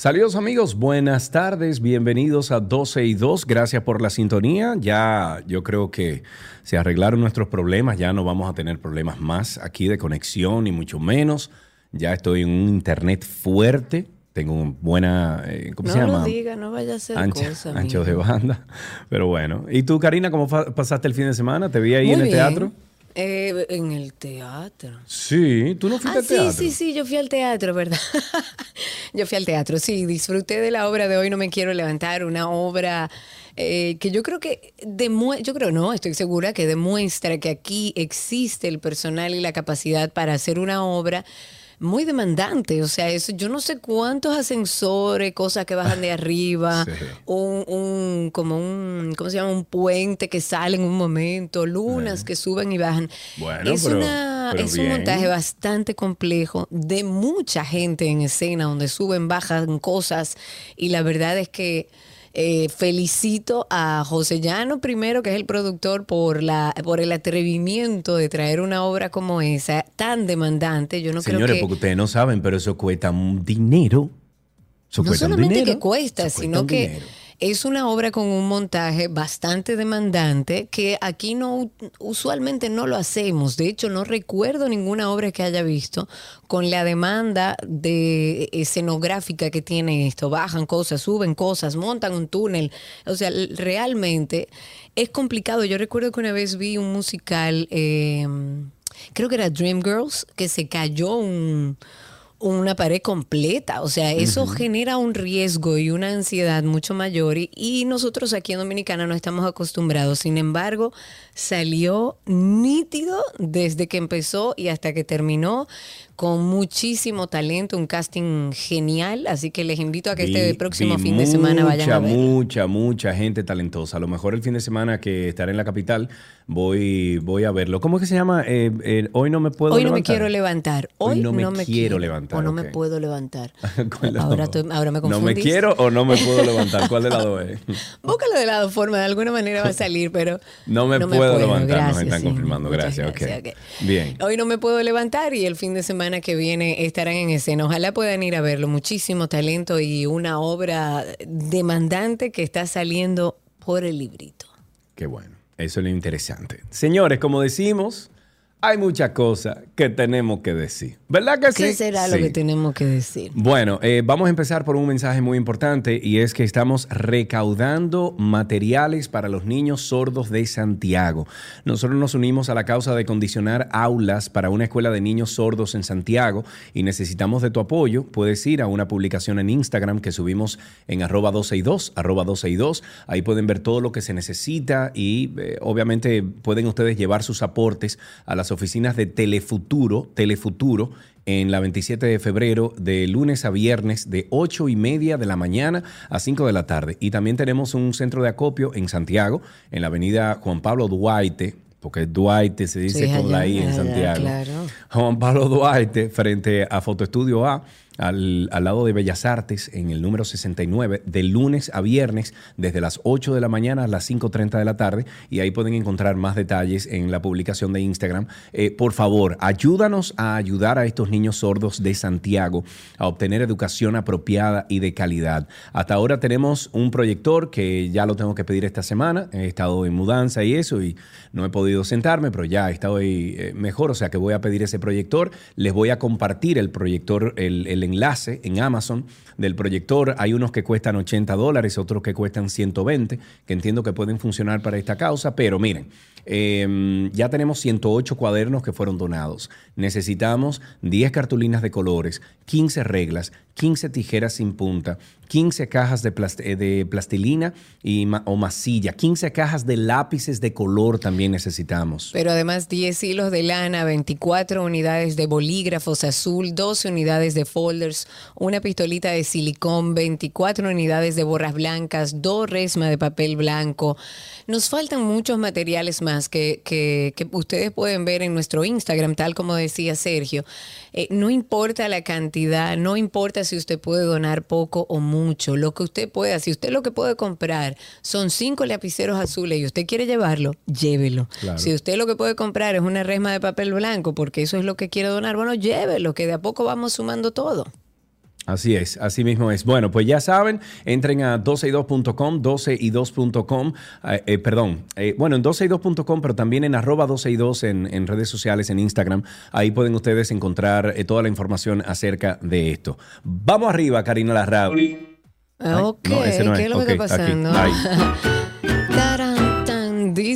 Saludos amigos, buenas tardes, bienvenidos a 12 y 2, gracias por la sintonía. Ya yo creo que se arreglaron nuestros problemas, ya no vamos a tener problemas más aquí de conexión y mucho menos. Ya estoy en un internet fuerte, tengo una buena, eh, ¿cómo No se llama? lo diga, no vaya a ser Ancha- cosa. ancho de banda. Pero bueno, ¿y tú Karina, cómo pasaste el fin de semana? ¿Te vi ahí Muy en el bien. teatro? Eh, en el teatro. Sí, tú no fuiste Ah, al sí, teatro. sí, sí, yo fui al teatro, ¿verdad? yo fui al teatro, sí, disfruté de la obra de Hoy No Me Quiero Levantar, una obra eh, que yo creo que demuestra, yo creo no, estoy segura que demuestra que aquí existe el personal y la capacidad para hacer una obra muy demandante, o sea, eso, yo no sé cuántos ascensores, cosas que bajan de arriba, Sí. un, un- como un, ¿cómo se llama? Un puente que sale en un momento, lunas que suben y bajan. Bueno, es pero- una, pero es un montaje bastante complejo, de mucha gente en escena, donde suben, bajan cosas, y la verdad es que eh, felicito a José Llano primero, que es el productor, por la por el atrevimiento de traer una obra como esa, tan demandante. Yo no Señores, creo que porque ustedes no saben, pero eso cuesta un dinero. Eso no solamente dinero. que cuesta, sino que dinero. Es una obra con un montaje bastante demandante que aquí no usualmente no lo hacemos. De hecho, no recuerdo ninguna obra que haya visto con la demanda de escenográfica que tiene esto. Bajan cosas, suben cosas, montan un túnel. O sea, realmente es complicado. Yo recuerdo que una vez vi un musical, eh, creo que era Dreamgirls, que se cayó un una pared completa. O sea, eso genera un riesgo y una ansiedad mucho mayor. Y, y nosotros aquí en Dominicana no estamos acostumbrados. Sin embargo, salió nítido desde que empezó y hasta que terminó, con muchísimo talento, un casting genial. Así que les invito a que este próximo fin de semana vayan a mucha, ver. Mucha, mucha gente talentosa. A lo mejor el fin de semana que estaré en la capital voy, voy a verlo. ¿Cómo es que se llama? Eh, eh, hoy no me puedo Hoy no me levantar. quiero levantar. Hoy, no me, quiero levantar, O no me puedo levantar. ¿Cuál de las ahora, estoy- ahora me No me quiero o no me puedo levantar. ¿Cuál de las dos es? Búscalo de la forma, de alguna manera va a salir, pero. No me puedo levantar, nos están sí. confirmando. Gracias. Bien. Hoy no me puedo levantar y el fin de semana que viene estarán en escena. Ojalá puedan ir a verlo. Muchísimo talento y una obra demandante que está saliendo por el librito. Qué bueno. Eso es lo interesante. Señores, como decimos, hay muchas cosas que tenemos que decir. ¿Verdad que sí? ¿Qué será lo que tenemos que decir? Bueno, eh, vamos a empezar por un mensaje muy importante y es que estamos recaudando materiales para los niños sordos de Santiago. Nosotros nos unimos a la causa de condicionar aulas para una escuela de niños sordos en Santiago y necesitamos de tu apoyo. Puedes ir a una publicación en Instagram que subimos en arroba 12y2, arroba 12y2. Ahí pueden ver todo lo que se necesita y eh, obviamente pueden ustedes llevar sus aportes a las oficinas de Telefuturo, Telefuturo en la 27 de febrero, de lunes a viernes, de 8 y media de la mañana a 5 de la tarde. Y también tenemos un centro de acopio en Santiago, en la avenida Juan Pablo Duarte, porque Duarte se dice Sí, con la I en allá, Santiago. claro. Juan Pablo Duarte, frente a Fotoestudio A, al, al lado de Bellas Artes, en el número 69, de lunes a viernes, desde las 8 de la mañana a las 5.30 de la tarde. Y ahí pueden encontrar más detalles en la publicación de Instagram. Eh, por favor, ayúdanos a ayudar a estos niños sordos de Santiago a obtener educación apropiada y de calidad. Hasta ahora tenemos un proyector que ya lo tengo que pedir esta semana. He estado en mudanza y eso y no he podido sentarme, pero ya estoy eh, mejor, o sea que voy a pedir ese proyector. Les voy a compartir el proyector, el, el enlace en Amazon del proyector. Hay unos que cuestan 80 dólares, otros que cuestan 120, que entiendo que pueden funcionar para esta causa, pero miren, eh, ya tenemos 108 cuadernos que fueron donados. Necesitamos 10 cartulinas de colores, 15 reglas, 15 tijeras sin punta, 15 cajas de, eh, de plastilina y ma o masilla, 15 cajas de lápices de color también necesitamos. Pero además 10 hilos de lana, 24 unidades de bolígrafos azul, 12 unidades de folders, una pistolita de silicón, 24 unidades de borras blancas, dos resmas de papel blanco. Nos faltan muchos materiales más que ustedes pueden ver en nuestro Instagram, tal como decía Sergio. Eh, no importa la cantidad, no importa si usted puede donar poco o mucho, lo que usted pueda, si usted lo que puede comprar son cinco lapiceros azules y usted quiere llevarlo, llévelo. Claro. Si usted lo que puede comprar es una resma de papel blanco, porque eso es lo que quiere donar, bueno, llévelo, que de a poco vamos sumando todo. Así es, así mismo es. Bueno, pues ya saben, entren a 12y2.com, 12y2.com, eh, eh, perdón, eh, bueno, en 12y2.com, pero también en arroba 12y2 en, en redes sociales, en Instagram. Ahí pueden ustedes encontrar eh, toda la información acerca de esto. Vamos arriba, Karina Larrauri. Ay, ok, no, ese no ¿qué es. es lo que Ok, está aquí. pasando? Ahí.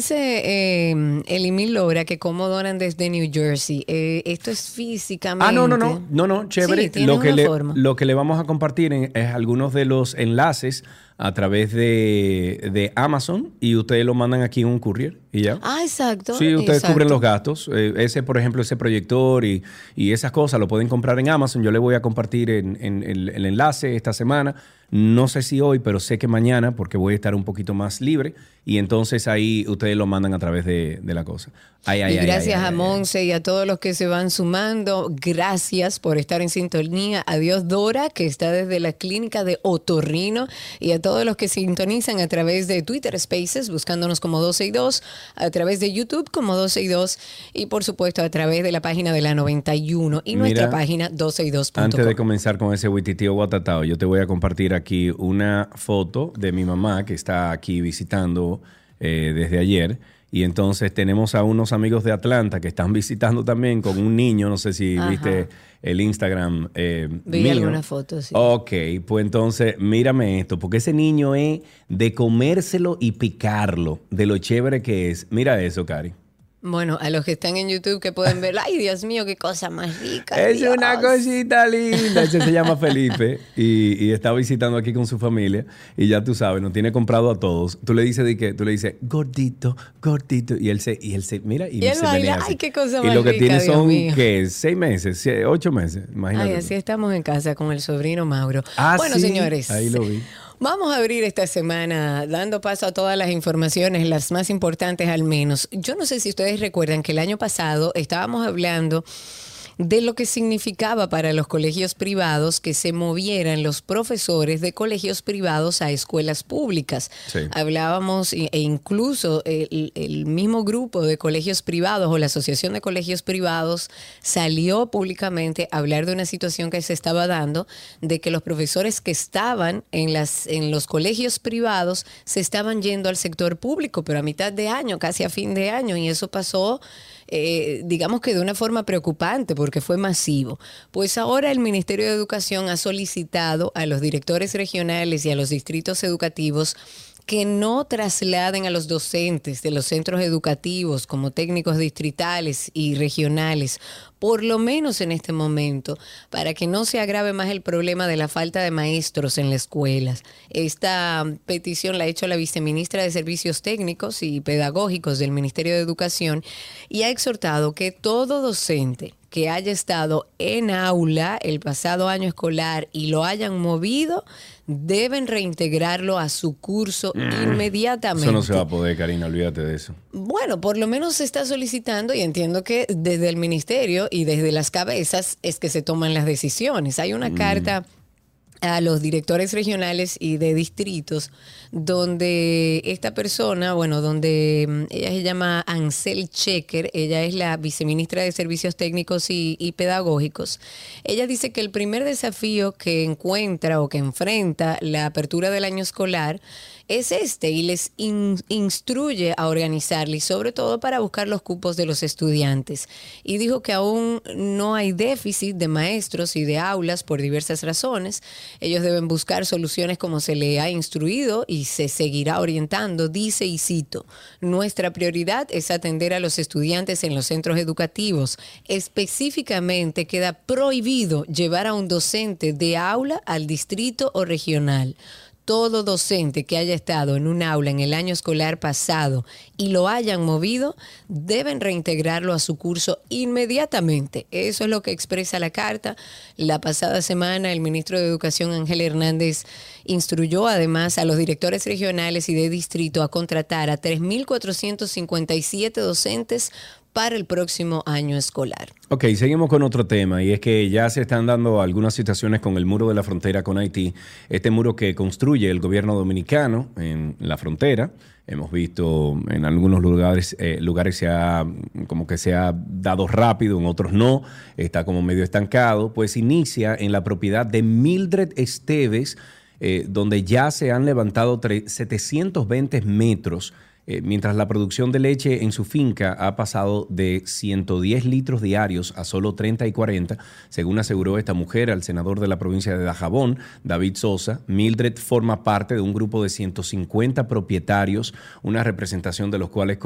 Dice eh, Elimil Lora que cómo donan desde New Jersey. Eh, esto es físicamente. Ah, no, no, no, no, no, chévere. Sí, tiene lo, que una le, forma. lo que le vamos a compartir en- es algunos de los enlaces a través de, de Amazon y ustedes lo mandan aquí en un courier y ya. Ah, exacto. Sí, ustedes exacto. cubren los gastos. Eh, ese, por ejemplo, ese proyector y, y esas cosas lo pueden comprar en Amazon. Yo le voy a compartir en, en el, el enlace esta semana. No sé si hoy, pero sé que mañana, porque voy a estar un poquito más libre. Y entonces ahí ustedes lo mandan a través de, de la cosa. Ay, ay, Y ay, gracias a. Monse y a todos los que se van sumando. Gracias por estar en sintonía. Adiós Dora, que está desde la clínica de Otorrino. Y a todos los que sintonizan a través de Twitter Spaces, buscándonos como 12 y 2, a través de YouTube como 12 y 2, y por supuesto a través de la página de la 91 y nuestra Mira, página 12 y 2.com. Antes de comenzar con ese Wititio Guatatao, yo te voy a compartir aquí una foto de mi mamá que está aquí visitando eh, desde ayer. Y entonces tenemos a unos amigos de Atlanta que están visitando también con un niño. No sé si Ajá. viste el Instagram. Eh, Vi algunas fotos, sí. Ok, pues entonces mírame esto, porque ese niño es de comérselo y picarlo, de lo chévere que es. Mira eso, Cari. Bueno, a los que están en YouTube que pueden ver, ay Dios mío, qué cosa más rica. Es una cosita linda. Ese se llama Felipe y, y está visitando aquí con su familia. Y ya tú sabes, nos tiene comprado a todos. Tú le dices de que, tú le dices gordito, gordito. Y él se, y él se, mira, y, Y él se baila. Ay, qué cosa Y más lo que rica, tiene son. ¿qué? Seis meses, ocho meses. Imagínate. Ay, así estamos en casa con el sobrino Mauro. Ah, bueno, sí, señores. ahí lo vi. Vamos a abrir esta semana dando paso a todas las informaciones, las más importantes al menos. Yo no sé si ustedes recuerdan que el año pasado estábamos hablando de lo que significaba para los colegios privados que se movieran los profesores de colegios privados a escuelas públicas. Sí. Hablábamos e e incluso el, el mismo grupo de colegios privados o la Asociación de Colegios Privados salió públicamente a hablar de una situación que se estaba dando de que los profesores que estaban en, las, en los colegios privados se estaban yendo al sector público, pero a mitad de año, casi a fin de año, y eso pasó eh, digamos que de una forma preocupante porque fue masivo. Pues ahora el Ministerio de Educación ha solicitado a los directores regionales y a los distritos educativos que no trasladen a los docentes de los centros educativos como técnicos distritales y regionales, por lo menos en este momento, para que no se agrave más el problema de la falta de maestros en las escuelas. Esta petición la ha hecho la viceministra de Servicios Técnicos y Pedagógicos del Ministerio de Educación y ha exhortado que todo docente que haya estado en aula el pasado año escolar y lo hayan movido, deben reintegrarlo a su curso inmediatamente. Mm. Eso no se va a poder, Karina, olvídate de eso. Bueno, por lo menos se está solicitando y entiendo que desde el ministerio y desde las cabezas es que se toman las decisiones. Hay una carta a los directores regionales y de distritos donde esta persona, bueno, donde mm, ella se llama Ansel Checker, ella es la viceministra de Servicios Técnicos y, y Pedagógicos, ella dice que el primer desafío que encuentra o que enfrenta la apertura del año escolar es este y les in- instruye a organizarla y sobre todo para buscar los cupos de los estudiantes. Y dijo que aún no hay déficit de maestros y de aulas por diversas razones. Ellos deben buscar soluciones como se le ha instruido y se seguirá orientando. Dice y cito, nuestra prioridad es atender a los estudiantes en los centros educativos. Específicamente queda prohibido llevar a un docente de aula al distrito o regional todo docente que haya estado en un aula en el año escolar pasado y lo hayan movido, deben reintegrarlo a su curso inmediatamente. Eso es lo que expresa la carta. La pasada semana el ministro de Educación Ángel Hernández instruyó además a los directores regionales y de distrito a contratar a 3.457 docentes para el próximo año escolar. Ok, seguimos con otro tema y es que ya se están dando algunas situaciones con el muro de la frontera con Haití, este muro que construye el gobierno dominicano en la frontera. Hemos visto en algunos lugares, eh, lugares se ha, como que se ha dado rápido, en otros no, está como medio estancado, pues inicia en la propiedad de Mildred Esteves, eh, donde ya se han levantado tre- 720 metros eh, mientras la producción de leche en su finca ha pasado de 110 litros diarios a solo 30 y 40, según aseguró esta mujer al senador de la provincia de Dajabón, David Sosa, Mildred forma parte de un grupo de 150 propietarios, una representación de los cuales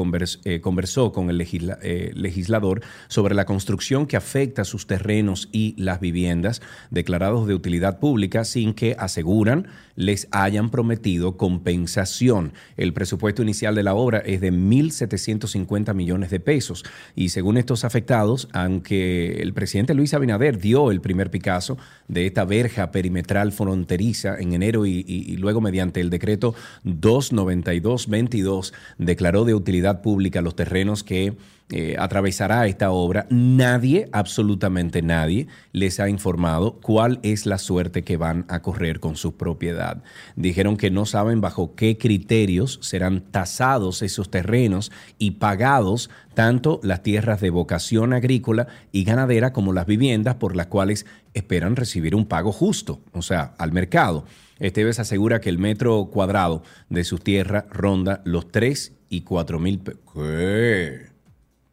eh, conversó con el eh, legislador sobre la construcción que afecta sus terrenos y las viviendas declarados de utilidad pública sin que, aseguran, les hayan prometido compensación. El presupuesto inicial de la obra es de 1.750 millones de pesos. Y según estos afectados, aunque el presidente Luis Abinader dio el primer Picasso de esta verja perimetral fronteriza en enero y, y- luego mediante el decreto 292-22 declaró de utilidad pública los terrenos que eh, atravesará esta obra, nadie, absolutamente nadie, les ha informado cuál es la suerte que van a correr con su propiedad. Dijeron que no saben bajo qué criterios serán tasados esos terrenos y pagados tanto las tierras de vocación agrícola y ganadera como las viviendas por las cuales esperan recibir un pago justo, o sea, al mercado. Esteves asegura que el metro cuadrado de sus tierras ronda los 3 y 4 mil pesos. ¿Qué?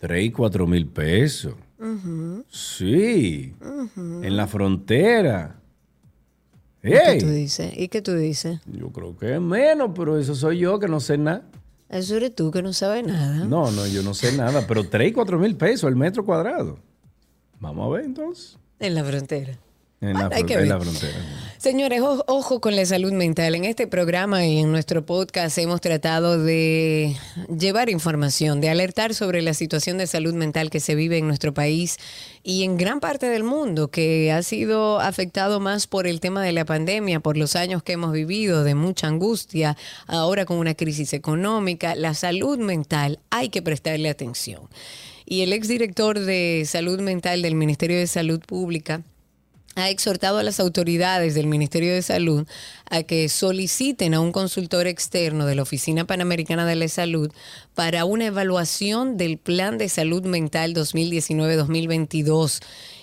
3 y 4 mil pesos. Sí. En la frontera. ¿Y qué tú dices? ¿Y qué tú dices? Yo creo que es menos, pero eso soy yo que no sé nada. Eso eres tú que no sabes nada. No, no, yo no sé nada, pero 3 y 4 mil pesos el metro cuadrado. Vamos a ver entonces. En la frontera. En la, Bueno, hay que en ver. la frontera. Señores, ojo con la salud mental. En este programa y en nuestro podcast hemos tratado de llevar información, de alertar sobre la situación de salud mental que se vive en nuestro país y en gran parte del mundo, que ha sido afectado más por el tema de la pandemia, por los años que hemos vivido, de mucha angustia, ahora con una crisis económica. La salud mental hay que prestarle atención. Y el exdirector de salud mental del Ministerio de Salud Pública, ha exhortado a las autoridades del Ministerio de Salud a que soliciten a un consultor externo de la Oficina Panamericana de la Salud para una evaluación del Plan de Salud Mental 2019-2022.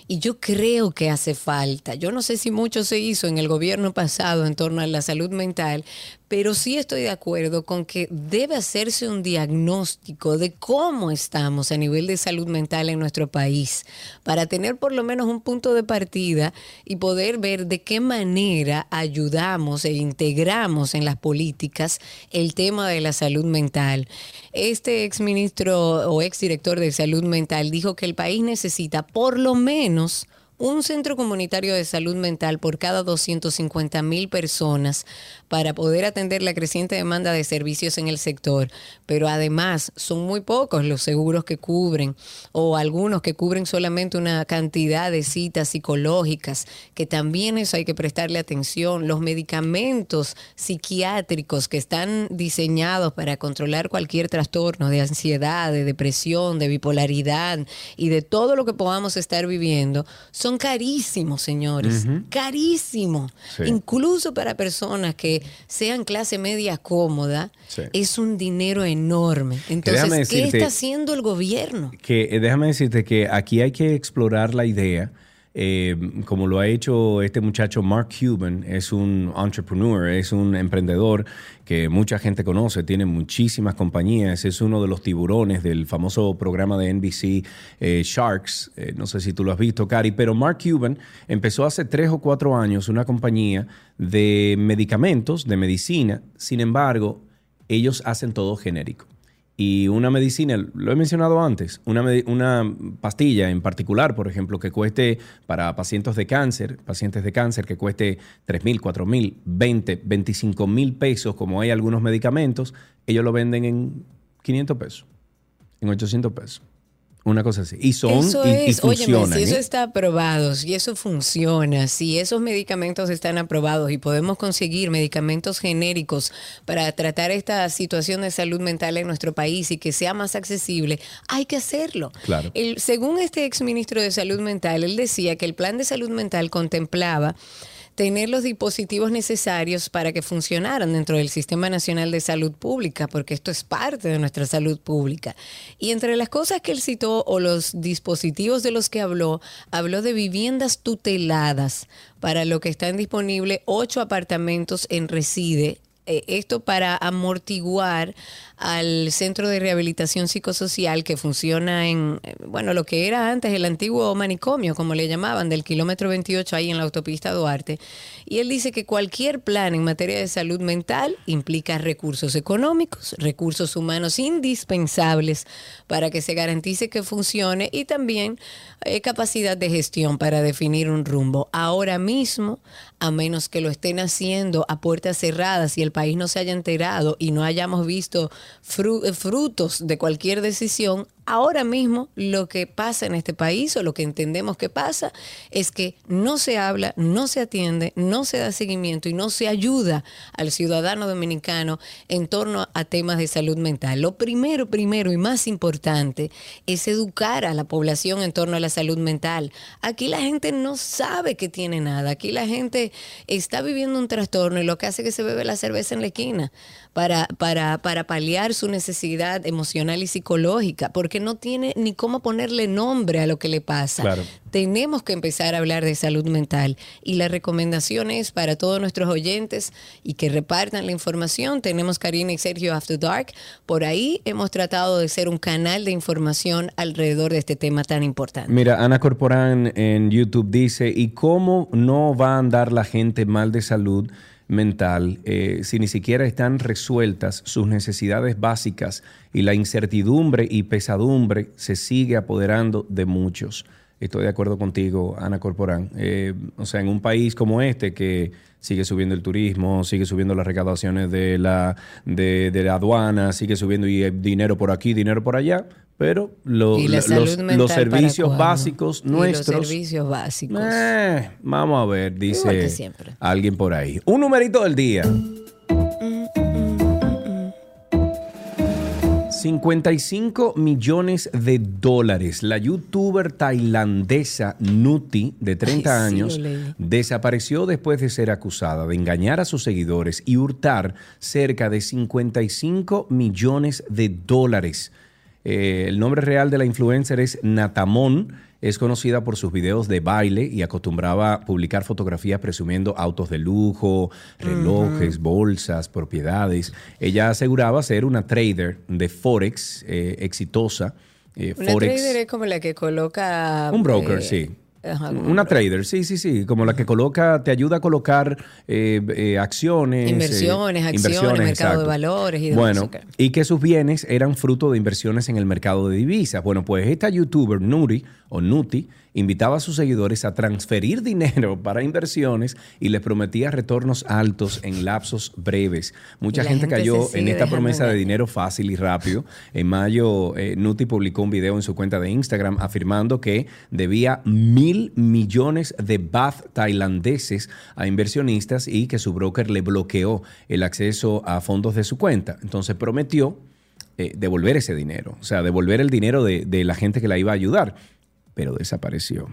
Y yo creo que hace falta. Yo no sé si mucho se hizo en el gobierno pasado en torno a la salud mental, pero sí estoy de acuerdo con que debe hacerse un diagnóstico de cómo estamos a nivel de salud mental en nuestro país, para tener por lo menos un punto de partida y poder ver de qué manera ayudamos e integramos en las políticas el tema de la salud mental. Este exministro o exdirector de salud mental dijo que el país necesita por lo menos un centro comunitario de salud mental por cada 250 mil personas para poder atender la creciente demanda de servicios en el sector. Pero además son muy pocos los seguros que cubren o algunos que cubren solamente una cantidad de citas psicológicas, que también eso hay que prestarle atención. Los medicamentos psiquiátricos que están diseñados para controlar cualquier trastorno de ansiedad, de depresión, de bipolaridad y de todo lo que podamos estar viviendo, son carísimos, señores. Carísimos. Sí. Incluso para personas que sean clase media cómoda, Sí. es un dinero enorme. Entonces, ¿qué está haciendo el gobierno? que eh, déjame decirte que aquí hay que explorar la idea eh, como lo ha hecho este muchacho Mark Cuban, es un entrepreneur, es un emprendedor que mucha gente conoce, tiene muchísimas compañías, es uno de los tiburones del famoso programa de NBC eh, Sharks, eh, no sé si tú lo has visto, Cari, pero Mark Cuban empezó hace tres o cuatro años una compañía de medicamentos, de medicina, sin embargo, ellos hacen todo genérico y una medicina, lo he mencionado antes, una, una, pastilla en particular, por ejemplo, que cueste para pacientes de cáncer, pacientes de cáncer que cueste 3 mil, 4 mil, 20, 25 mil pesos, como hay algunos medicamentos, ellos lo venden en 500 pesos, en 800 pesos. Una cosa así. Y son eso y, es, y funcionan. si eso ¿eh? está aprobado, si eso funciona, si esos medicamentos están aprobados y podemos conseguir medicamentos genéricos para tratar esta situación de salud mental en nuestro país y que sea más accesible, hay que hacerlo. Claro. El- según este exministro de Salud Mental, él decía que el plan de salud mental contemplaba tener los dispositivos necesarios para que funcionaran dentro del Sistema Nacional de Salud Pública, porque esto es parte de nuestra salud pública. Y entre las cosas que él citó o los dispositivos de los que habló, habló de viviendas tuteladas, para lo que están disponibles ocho apartamentos en Reside. Eh, esto para amortiguar al centro de rehabilitación psicosocial que funciona en, eh, bueno, lo que era antes el antiguo manicomio, como le llamaban, del kilómetro 28 ahí en la autopista Duarte. Y él dice que cualquier plan en materia de salud mental implica recursos económicos, recursos humanos indispensables para que se garantice que funcione y también eh, capacidad de gestión para definir un rumbo. Ahora mismo, a menos que lo estén haciendo a puertas cerradas y el país no se haya enterado y no hayamos visto frutos de cualquier decisión, ahora mismo lo que pasa en este país o lo que entendemos que pasa es que no se habla, no se atiende, no se da seguimiento y no se ayuda al ciudadano dominicano en torno a temas de salud mental. Lo primero, primero y más importante es educar a la población en torno a la salud mental. Aquí la gente no sabe que tiene nada, aquí la gente está viviendo un trastorno y lo que hace es que se bebe la cerveza en la esquina para, para, para paliar su necesidad emocional y psicológica, porque no tiene ni cómo ponerle nombre a lo que le pasa. Claro. Tenemos que empezar a hablar de salud mental y la recomendación es para todos nuestros oyentes y que repartan la información. Tenemos Karina y Sergio After Dark. Por ahí hemos tratado de ser un canal de información alrededor de este tema tan importante. Mira, Ana Corporán en YouTube dice, ¿y cómo no va a andar la gente mal de salud mental eh, si ni siquiera están resueltas sus necesidades básicas y la incertidumbre y pesadumbre se sigue apoderando de muchos? Estoy de acuerdo contigo, Ana Corporán. Eh, o sea, en un país como este que sigue subiendo el turismo, sigue subiendo las recaudaciones de la, de, de la aduana, sigue subiendo y dinero por aquí, dinero por allá, pero lo- los, los servicios básicos nuestros. los servicios básicos. Eh, vamos a ver, dice alguien por ahí. Un numerito del día. 55 millones de dólares. La youtuber tailandesa Nuti, de 30 Ay, sí, años, desapareció después de ser acusada de engañar a sus seguidores y hurtar cerca de 55 millones de dólares. Eh, el nombre real de la influencer es Natamon. Es conocida por sus videos de baile y acostumbraba publicar fotografías presumiendo autos de lujo, relojes, bolsas, propiedades. Ella aseguraba ser una trader de Forex eh, exitosa. eh, Una Forex. trader es como la que coloca... Un broker, eh, sí. Ajá, Una trader, sí, sí, sí, como la que coloca, te ayuda a colocar eh, eh, acciones. eh, Inversiones, acciones, mercado de valores y demás, Bueno, y que sus bienes eran fruto de inversiones en el mercado de divisas. Bueno, pues esta youtuber, Nuri o Nuti, invitaba a sus seguidores a transferir dinero para inversiones y les prometía retornos altos en lapsos breves. Mucha gente, gente cayó en esta promesa de dinero fácil y rápido. En mayo, eh, Nuti publicó un video en su cuenta de Instagram afirmando que debía mil millones de baht tailandeses a inversionistas y que su broker le bloqueó el acceso a fondos de su cuenta. Entonces prometió eh, devolver ese dinero, o sea, devolver el dinero de, de la gente que la iba a ayudar, pero desapareció.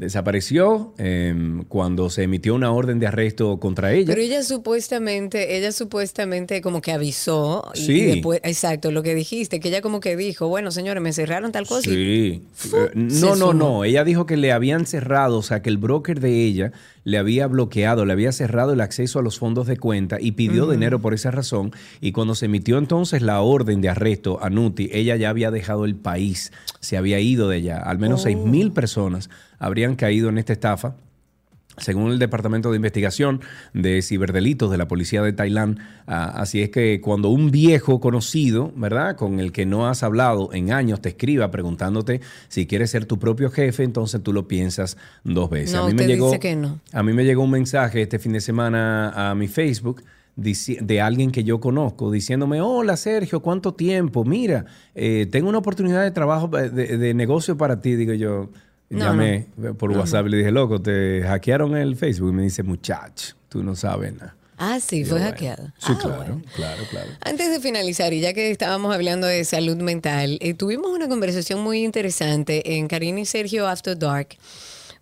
Desapareció em, cuando se emitió una orden de arresto contra ella. Pero ella supuestamente, ella supuestamente como que avisó. y- Sí. Y después, exacto, lo que dijiste, que ella como que dijo, bueno, señores, me cerraron tal cosa. Sí. Eh, No, no, sumó. no. Ella dijo que le habían cerrado, o sea, que el broker de ella le había bloqueado, le había cerrado el acceso a los fondos de cuenta y pidió dinero por esa razón. Y cuando se emitió entonces la orden de arresto a Nuti, ella ya había dejado el país, se había ido de allá. Al menos seis Oh. mil personas habrían caído en esta estafa. Según el Departamento de Investigación de Ciberdelitos de la Policía de Tailandia, ah, así es que cuando un viejo conocido, ¿verdad? Con el que no has hablado en años, te escriba preguntándote si quieres ser tu propio jefe, entonces tú lo piensas dos veces. No, a mí me llegó, dice que no. A mí me llegó un mensaje este fin de semana a mi Facebook de alguien que yo conozco diciéndome, hola Sergio, ¿cuánto tiempo? Mira, eh, tengo una oportunidad de trabajo, eh, de, de negocio para ti. Digo yo, No, llamé por WhatsApp y le dije, loco, te hackearon el Facebook. Y me dice, muchacho, tú no sabes nada. Ah, sí, fue bueno, hackeada. Sí, Ah, claro, bueno. claro, claro. Antes de finalizar, y ya que estábamos hablando de salud mental, eh, tuvimos una conversación muy interesante en Karina y Sergio After Dark,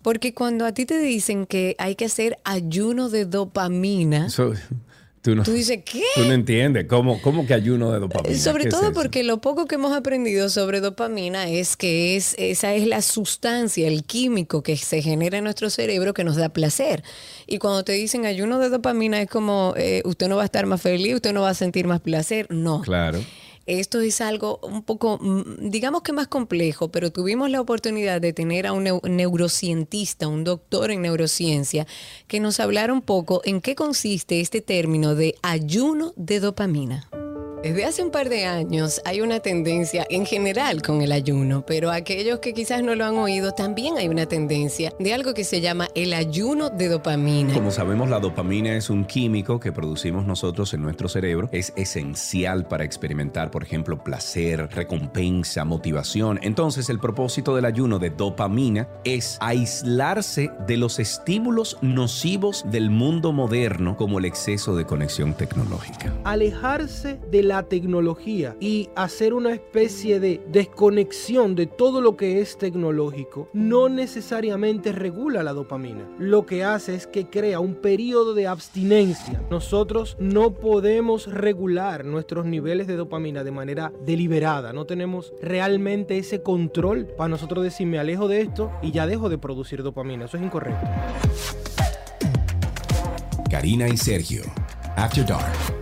porque cuando a ti te dicen que hay que hacer ayuno de dopamina, tú, no, tú dices, ¿qué? tú no entiendes cómo, cómo que ayuno de dopamina. Sobre ¿Qué es todo porque lo poco que hemos aprendido sobre dopamina es que es, esa es la sustancia, el químico que se genera en nuestro cerebro que nos da placer. Y cuando te dicen ayuno de dopamina es como eh, usted no va a estar más feliz, usted no va a sentir más placer. No. Claro. Esto es algo un poco, mm, digamos que más complejo, pero tuvimos la oportunidad de tener a un neu- neurocientista, un doctor en neurociencia, que nos hablara un poco en qué consiste este término de ayuno de dopamina. Desde hace un par de años hay una tendencia en general con el ayuno, pero aquellos que quizás no lo han oído, también hay una tendencia de algo que se llama el ayuno de dopamina. Como sabemos, la dopamina es un químico que producimos nosotros en nuestro cerebro. Es esencial para experimentar, por ejemplo, placer, recompensa, motivación. Entonces, el propósito del ayuno de dopamina es aislarse de los estímulos nocivos del mundo moderno, como el exceso de conexión tecnológica. alejarse de la tecnología y hacer una especie de desconexión de todo lo que es tecnológico no necesariamente regula la dopamina. Lo que hace es que crea un periodo de abstinencia. Nosotros no podemos regular nuestros niveles de dopamina de manera deliberada. No tenemos realmente ese control para nosotros decir me alejo de esto y ya dejo de producir dopamina. Eso es incorrecto. Karina y Sergio. After Dark.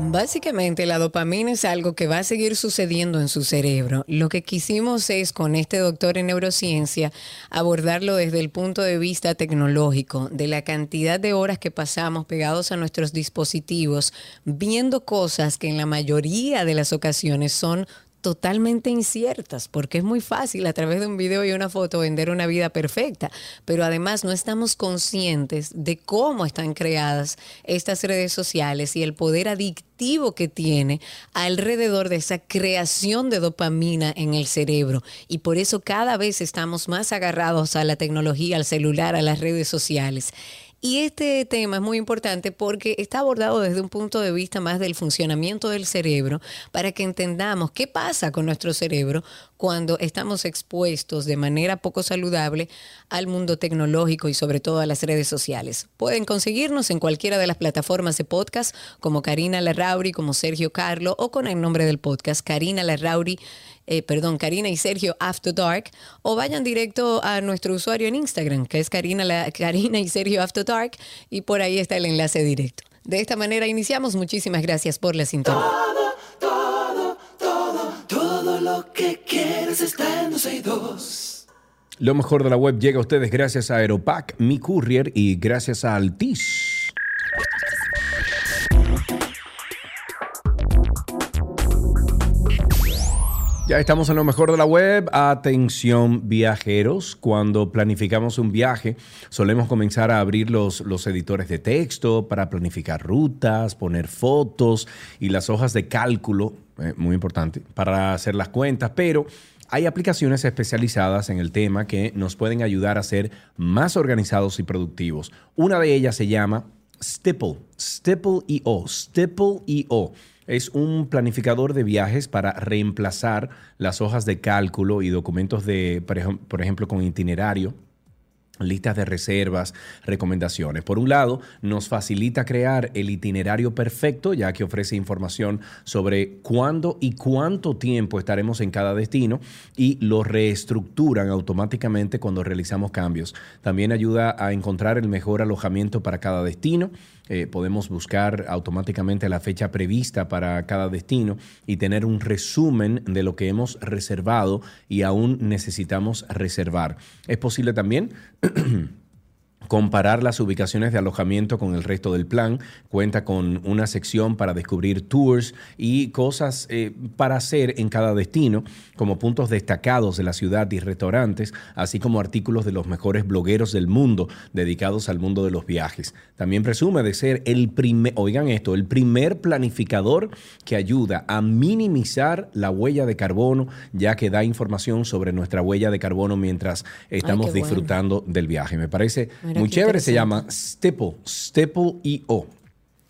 Básicamente la dopamina es algo que va a seguir sucediendo en su cerebro. Lo que quisimos es con este doctor en neurociencia abordarlo desde el punto de vista tecnológico, de la cantidad de horas que pasamos pegados a nuestros dispositivos viendo cosas que en la mayoría de las ocasiones son totalmente inciertas, porque es muy fácil a través de un video y una foto vender una vida perfecta, pero además no estamos conscientes de cómo están creadas estas redes sociales y el poder adictivo que tiene alrededor de esa creación de dopamina en el cerebro. Y por eso cada vez estamos más agarrados a la tecnología, al celular, a las redes sociales. Y este tema es muy importante porque está abordado desde un punto de vista más del funcionamiento del cerebro para que entendamos qué pasa con nuestro cerebro cuando estamos expuestos de manera poco saludable al mundo tecnológico y sobre todo a las redes sociales. Pueden conseguirnos en cualquiera de las plataformas de podcast como Karina Larrauri, como Sergio Carlo o con el nombre del podcast Karina Larrauri eh, perdón, Karina y Sergio After Dark, o vayan directo a nuestro usuario en Instagram, que es Karina, la, Karina y Sergio After Dark, y por ahí está el enlace directo. De esta manera iniciamos. Muchísimas gracias por la sintonía. Todo, todo, todo lo que quieres está en 12 y 2. Lo mejor de la web llega a ustedes gracias a Aeropack, Mi Courier y gracias a Altis. Ya estamos en lo mejor de la web. Atención viajeros, cuando planificamos un viaje solemos comenzar a abrir los, los editores de texto para planificar rutas, poner fotos y las hojas de cálculo, eh, muy importante, para hacer las cuentas, pero hay aplicaciones especializadas en el tema que nos pueden ayudar a ser más organizados y productivos. Una de ellas se llama Stipple, Stipple.io, Stipple.io. Es un planificador de viajes para reemplazar las hojas de cálculo y documentos de, por ejem- por ejemplo, con itinerario listas de reservas, recomendaciones. Por un lado, nos facilita crear el itinerario perfecto, ya que ofrece información sobre cuándo y cuánto tiempo estaremos en cada destino y lo reestructuran automáticamente cuando realizamos cambios. También ayuda a encontrar el mejor alojamiento para cada destino. Eh, podemos buscar automáticamente la fecha prevista para cada destino y tener un resumen de lo que hemos reservado y aún necesitamos reservar. Es posible también comparar las ubicaciones de alojamiento con el resto del plan. Cuenta con una sección para descubrir tours y cosas eh, para hacer en cada destino, como puntos destacados de la ciudad y restaurantes, así como artículos de los mejores blogueros del mundo dedicados al mundo de los viajes. También presume de ser el primer, oigan esto, el primer planificador que ayuda a minimizar la huella de carbono, ya que da información sobre nuestra huella de carbono mientras estamos bueno. disfrutando del viaje. Me parece muy chévere, se llama Stipple, Stipple.io.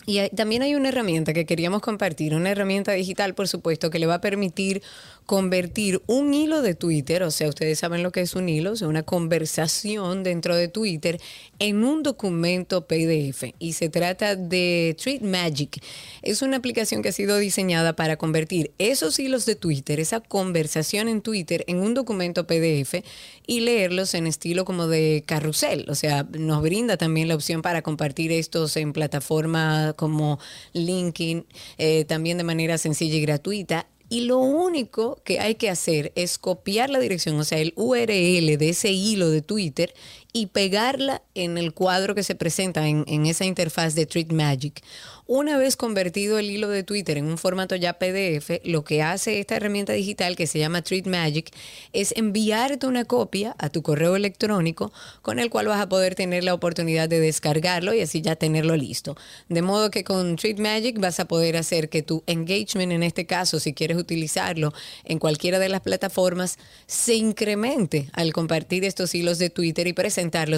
Y también hay una herramienta que queríamos compartir, una herramienta digital, por supuesto, que le va a permitir convertir un hilo de Twitter, o sea, ustedes saben lo que es un hilo, o sea, una conversación dentro de Twitter, en un documento PDF. Y se trata de Tweet Magic. Es una aplicación que ha sido diseñada para convertir esos hilos de Twitter, esa conversación en Twitter, en un documento PDF y leerlos en estilo como de carrusel. O sea, nos brinda también la opción para compartir estos en plataformas como LinkedIn, eh, también de manera sencilla y gratuita. Y lo único que hay que hacer es copiar la dirección, o sea, el URL de ese hilo de Twitter y pegarla en el cuadro que se presenta en, en esa interfaz de Tweet Magic. Una vez convertido el hilo de Twitter en un formato ya PDF, lo que hace esta herramienta digital que se llama Tweet Magic es enviarte una copia a tu correo electrónico con el cual vas a poder tener la oportunidad de descargarlo y así ya tenerlo listo. De modo que con Tweet Magic vas a poder hacer que tu engagement, en este caso, si quieres utilizarlo en cualquiera de las plataformas, se incremente al compartir estos hilos de Twitter y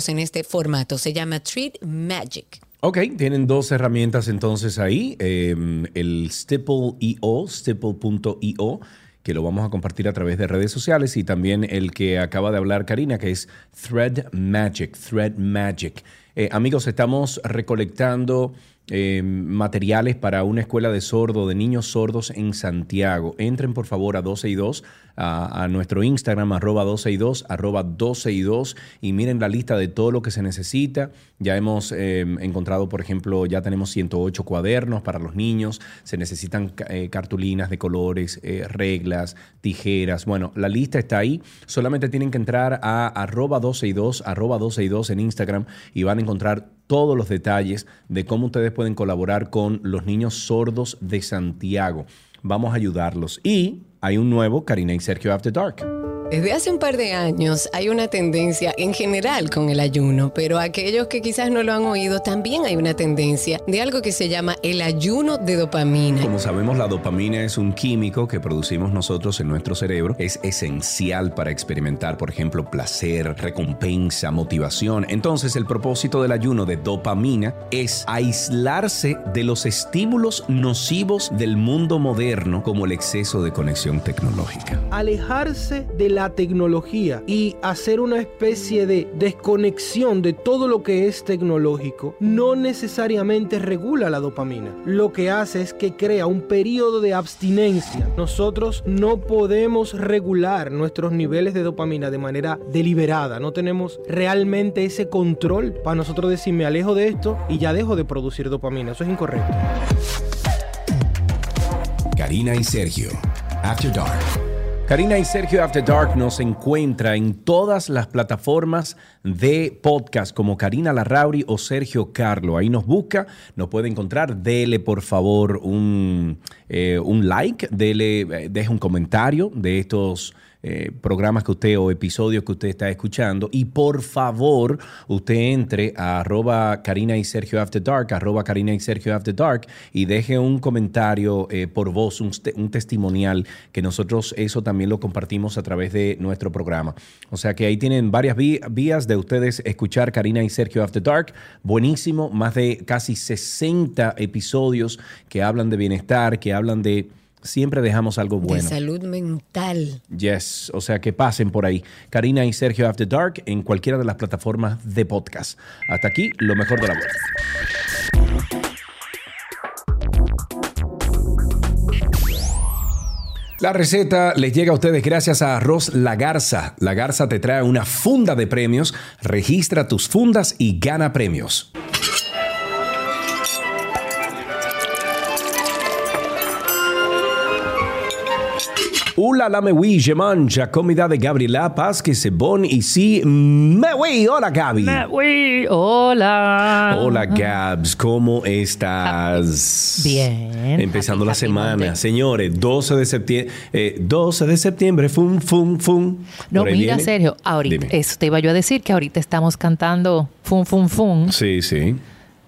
en este formato. Se llama Tweet Magic. Ok, tienen dos herramientas entonces ahí. eh, el Stipple.io, stipple.io, que lo vamos a compartir a través de redes sociales, y también el que acaba de hablar Karina, que es Thread Magic, Thread Magic. Eh, amigos, estamos recolectando eh, materiales para una escuela de sordo, de niños sordos en Santiago. Entren por favor a 12 y 2, a, nuestro Instagram, arroba 12 y 2, arroba 12 y 2, y miren la lista de todo lo que se necesita. Ya hemos eh, encontrado, por ejemplo, ya tenemos 108 cuadernos para los niños, se necesitan eh, cartulinas de colores, eh, reglas, tijeras. Bueno, la lista está ahí. Solamente tienen que entrar a arroba 12 y 2, arroba 12 y 2 en Instagram y van a encontrar todos los detalles de cómo ustedes pueden colaborar con los niños sordos de Santiago. Vamos a ayudarlos. Y hay un nuevo Karina y Sergio After Dark. Desde hace un par de años hay una tendencia en general con el ayuno, pero aquellos que quizás no lo han oído, también hay una tendencia de algo que se llama el ayuno de dopamina. Como sabemos, la dopamina es un químico que producimos nosotros en nuestro cerebro. Es esencial para experimentar, por ejemplo, placer, recompensa, motivación. Entonces, el propósito del ayuno de dopamina es aislarse de los estímulos nocivos del mundo moderno, como el exceso de conexión tecnológica. alejarse de la tecnología y hacer una especie de desconexión de todo lo que es tecnológico no necesariamente regula la dopamina. Lo que hace es que crea un periodo de abstinencia. Nosotros no podemos regular nuestros niveles de dopamina de manera deliberada. No tenemos realmente ese control para nosotros decir me alejo de esto y ya dejo de producir dopamina. Eso es incorrecto. Karina y Sergio, After Dark. Karina y Sergio After Dark nos encuentra en todas las plataformas de podcast como Karina Larrauri o Sergio Carlo. Ahí nos busca, nos puede encontrar. Dele por favor un, eh, un like, dele, eh, deje un comentario de estos eh, programas que usted o episodios que usted está escuchando. Y por favor, usted entre a arroba Karina y Sergio After Dark, arroba Karina y Sergio After Dark y deje un comentario eh, por voz, un, te- un testimonial, que nosotros eso también lo compartimos a través de nuestro programa. O sea que ahí tienen varias vías de ustedes escuchar Karina y Sergio After Dark. Buenísimo, más de casi 60 episodios que hablan de bienestar, que hablan de... Siempre dejamos algo bueno. De salud mental. Yes, o sea que pasen por ahí. Karina y Sergio After Dark en cualquiera de las plataformas de podcast. Hasta aquí, lo mejor de la web. La receta les llega a ustedes gracias a Arroz La Garza. La Garza te trae una funda de premios. Registra tus fundas y gana premios. Hola, la me oui, je mange, comida de Gabriela Paz, que c'est bon ici. Me oui, hola Gaby. Uy, hola. Hola Gabs, ¿cómo estás? Bien. Empezando la Happy, semana. Monday. Señores, 12 de septiembre, 12 de septiembre, fum, fum, fum. No, mira, viene. Sergio, ahorita, Dime. eso te iba yo a decir que ahorita estamos cantando fun, fun, fun. Sí, sí.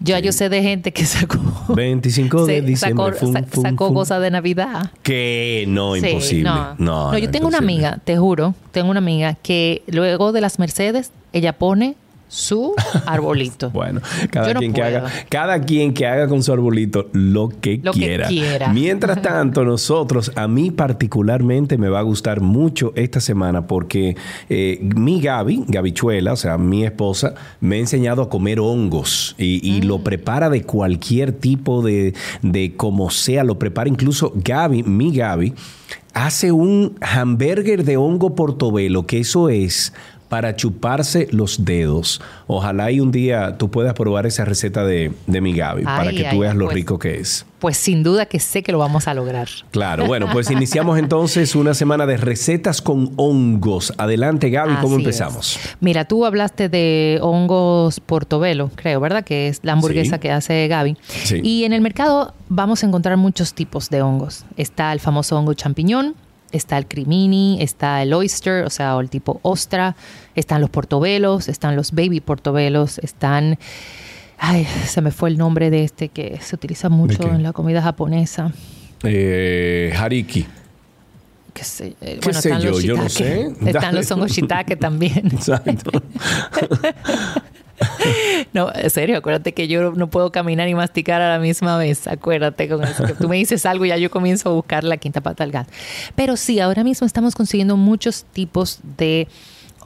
Yo, yo sé de gente que sacó. 25 de diciembre, Sacó, sa- sacó cosas de Navidad. Que no, Sí, imposible. no. No, No, yo tengo una amiga, te juro, tengo una amiga que luego de las Mercedes, ella pone su arbolito. Bueno, cada no quien que haga, cada quien que haga con su arbolito lo que Lo que quiera. quiera. Mientras tanto, nosotros, a mí particularmente me va a gustar mucho esta semana porque eh, mi Gaby, Gabichuela, o sea, mi esposa, me ha enseñado a comer hongos y, y Mm. lo prepara de cualquier tipo de, de como sea, lo prepara incluso Gaby, mi Gaby, hace un hamburger de hongo portobelo, que eso es para chuparse los dedos. Ojalá y un día tú puedas probar esa receta de, de mi Gaby para que ay, tú veas lo pues. rico que es. Pues sin duda que sé que lo vamos a lograr. Claro, bueno, pues iniciamos entonces una semana de recetas con hongos. Adelante, Gaby, ¿cómo Así empezamos? es. Mira, tú hablaste de hongos portobelo, creo, ¿verdad? Que es la hamburguesa Sí. que hace Gaby. Sí. Y en el mercado vamos a encontrar muchos tipos de hongos. Está el famoso hongo champiñón, está el crimini, está el oyster, o sea, o el tipo ostra, están los portobelos, están los baby portobelos, están... Ay, se me fue el nombre de este que se utiliza mucho en la comida japonesa. Eh, hariki. ¿Qué sé, eh, ¿Qué sé yo? Yo no sé. Están Dale. los hongos shiitake también. Exacto. No, en serio, acuérdate que yo no puedo caminar y masticar a la misma vez. Acuérdate con eso. Que tú me dices algo y ya yo comienzo a buscar la quinta pata al gato. Pero sí, ahora mismo estamos consiguiendo muchos tipos de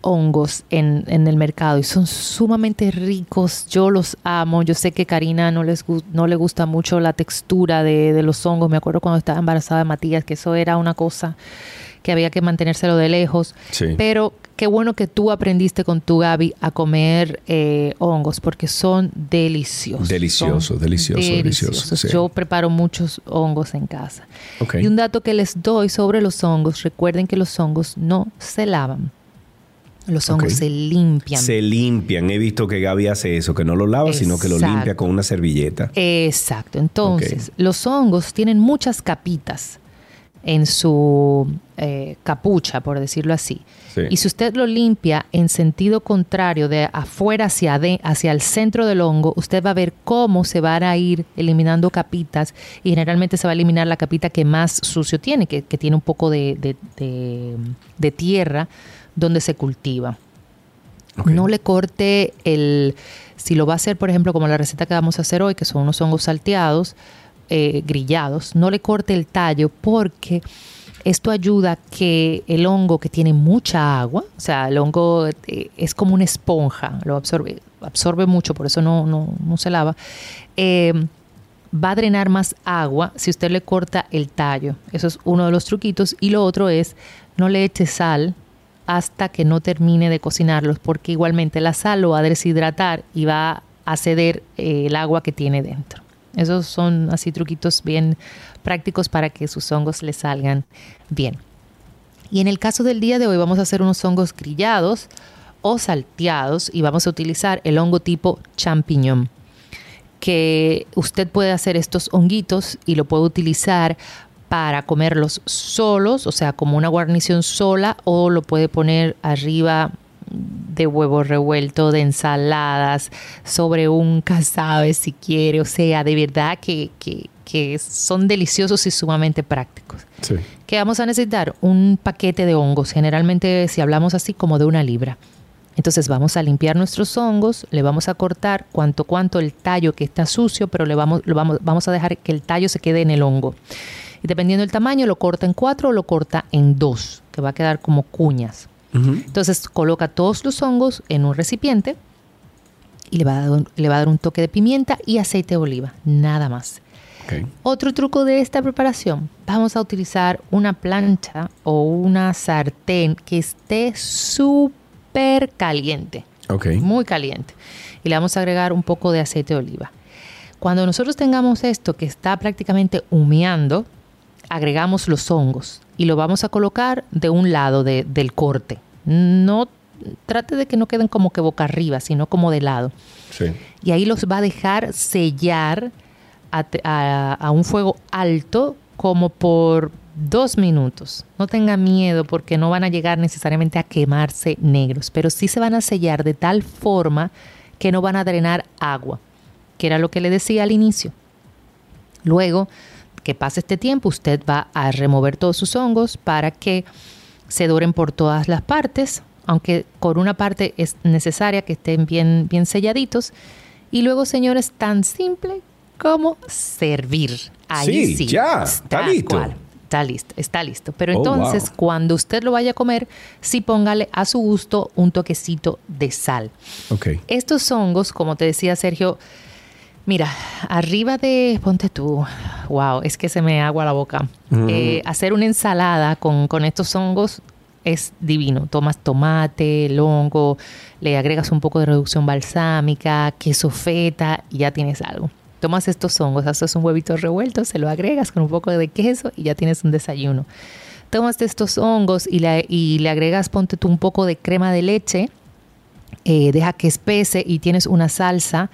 hongos en, en el mercado y son sumamente ricos. Yo los amo. Yo sé que Karina no, les, no le gusta mucho la textura de, de los hongos. Me acuerdo cuando estaba embarazada de Matías que eso era una cosa que había que mantenérselo de lejos. Sí. Pero qué bueno que tú aprendiste con tu Gaby a comer eh, hongos porque son deliciosos. Delicioso, Son delicioso, delicioso, deliciosos. sí. Yo preparo muchos hongos en casa. Ok. Y un dato que les doy sobre los hongos, recuerden que los hongos no se lavan. Los hongos se limpian. Se limpian. He visto que Gaby hace eso, que no lo lava, sino que lo limpia con una servilleta. Exacto. Entonces, los hongos tienen muchas capitas en su eh, capucha, por decirlo así. Sí. Y si usted lo limpia en sentido contrario, de afuera hacia, hacia el centro del hongo, usted va a ver cómo se van a ir eliminando capitas y generalmente se va a eliminar la capita que más sucio tiene, que, que tiene un poco de, de- de- de tierra donde se cultiva. No le corte el, si lo va a hacer, por ejemplo, como la receta que vamos a hacer hoy, que son unos hongos salteados, eh, grillados, no le corte el tallo porque esto ayuda que el hongo que tiene mucha agua, o sea, el hongo eh, es como una esponja, lo absorbe, absorbe mucho, por eso no, no, no se lava, eh, va a drenar más agua si usted le corta el tallo. Eso es uno de los truquitos. Y lo otro es, no le eche sal hasta que no termine de cocinarlos, porque igualmente la sal lo va a deshidratar y va a ceder el agua que tiene dentro. Esos son así truquitos bien prácticos para que sus hongos le salgan bien. Y en el caso del día de hoy vamos a hacer unos hongos grillados o salteados y vamos a utilizar el hongo tipo champiñón que usted puede hacer estos honguitos y lo puede utilizar para comerlos solos, o sea, como una guarnición sola, o lo puede poner arriba de huevo revuelto, de ensaladas, sobre un casabe si quiere, o sea, de verdad que, que, que son deliciosos y sumamente prácticos. Sí. ¿Qué vamos a necesitar? Un paquete de hongos, generalmente si hablamos así como de una libra. Entonces vamos a limpiar nuestros hongos, le vamos a cortar cuanto cuanto el tallo que está sucio, pero le vamos, lo vamos, vamos a dejar que el tallo se quede en el hongo. Y dependiendo del tamaño, lo corta en cuatro o lo corta en dos, que va a quedar como cuñas. Entonces coloca todos los hongos en un recipiente y le va, a dar, le va a dar un toque de pimienta y aceite de oliva, nada más. Otro truco de esta preparación, vamos a utilizar una plancha o una sartén que esté súper caliente, muy caliente. Y le vamos a agregar un poco de aceite de oliva. Cuando nosotros tengamos esto que está prácticamente humeando, agregamos los hongos y lo vamos a colocar de un lado de- del corte. No trate de que no queden como que boca arriba, sino como de lado Sí. y ahí los va a dejar sellar a, a- a un fuego alto como por dos minutos. No tenga miedo porque no van a llegar necesariamente a quemarse negros, pero sí se van a sellar de tal forma que no van a drenar agua, que era lo que le decía al inicio. Luego que pase este tiempo, usted va a remover todos sus hongos para que se doren por todas las partes, aunque con una parte es necesaria que estén bien, bien selladitos. Y luego, señores, tan simple como servir. Ahí Sí, sí. ya, está listo. cual. Está listo, está listo. Pero Oh, entonces, wow. cuando usted lo vaya a comer, sí póngale a su gusto un toquecito de sal. Ok. Estos hongos, como te decía Sergio, mira, arriba de, ponte tú, wow, es que se me agua la boca. Eh, hacer una ensalada con, con estos hongos es divino. Tomas tomate, el hongo, le agregas un poco de reducción balsámica, queso feta y ya tienes algo. Tomas estos hongos, haces un huevito revuelto, se lo agregas con un poco de queso y ya tienes un desayuno. Tomas estos hongos y le, y le agregas, ponte tú un poco de crema de leche, eh, deja que espese y tienes una salsa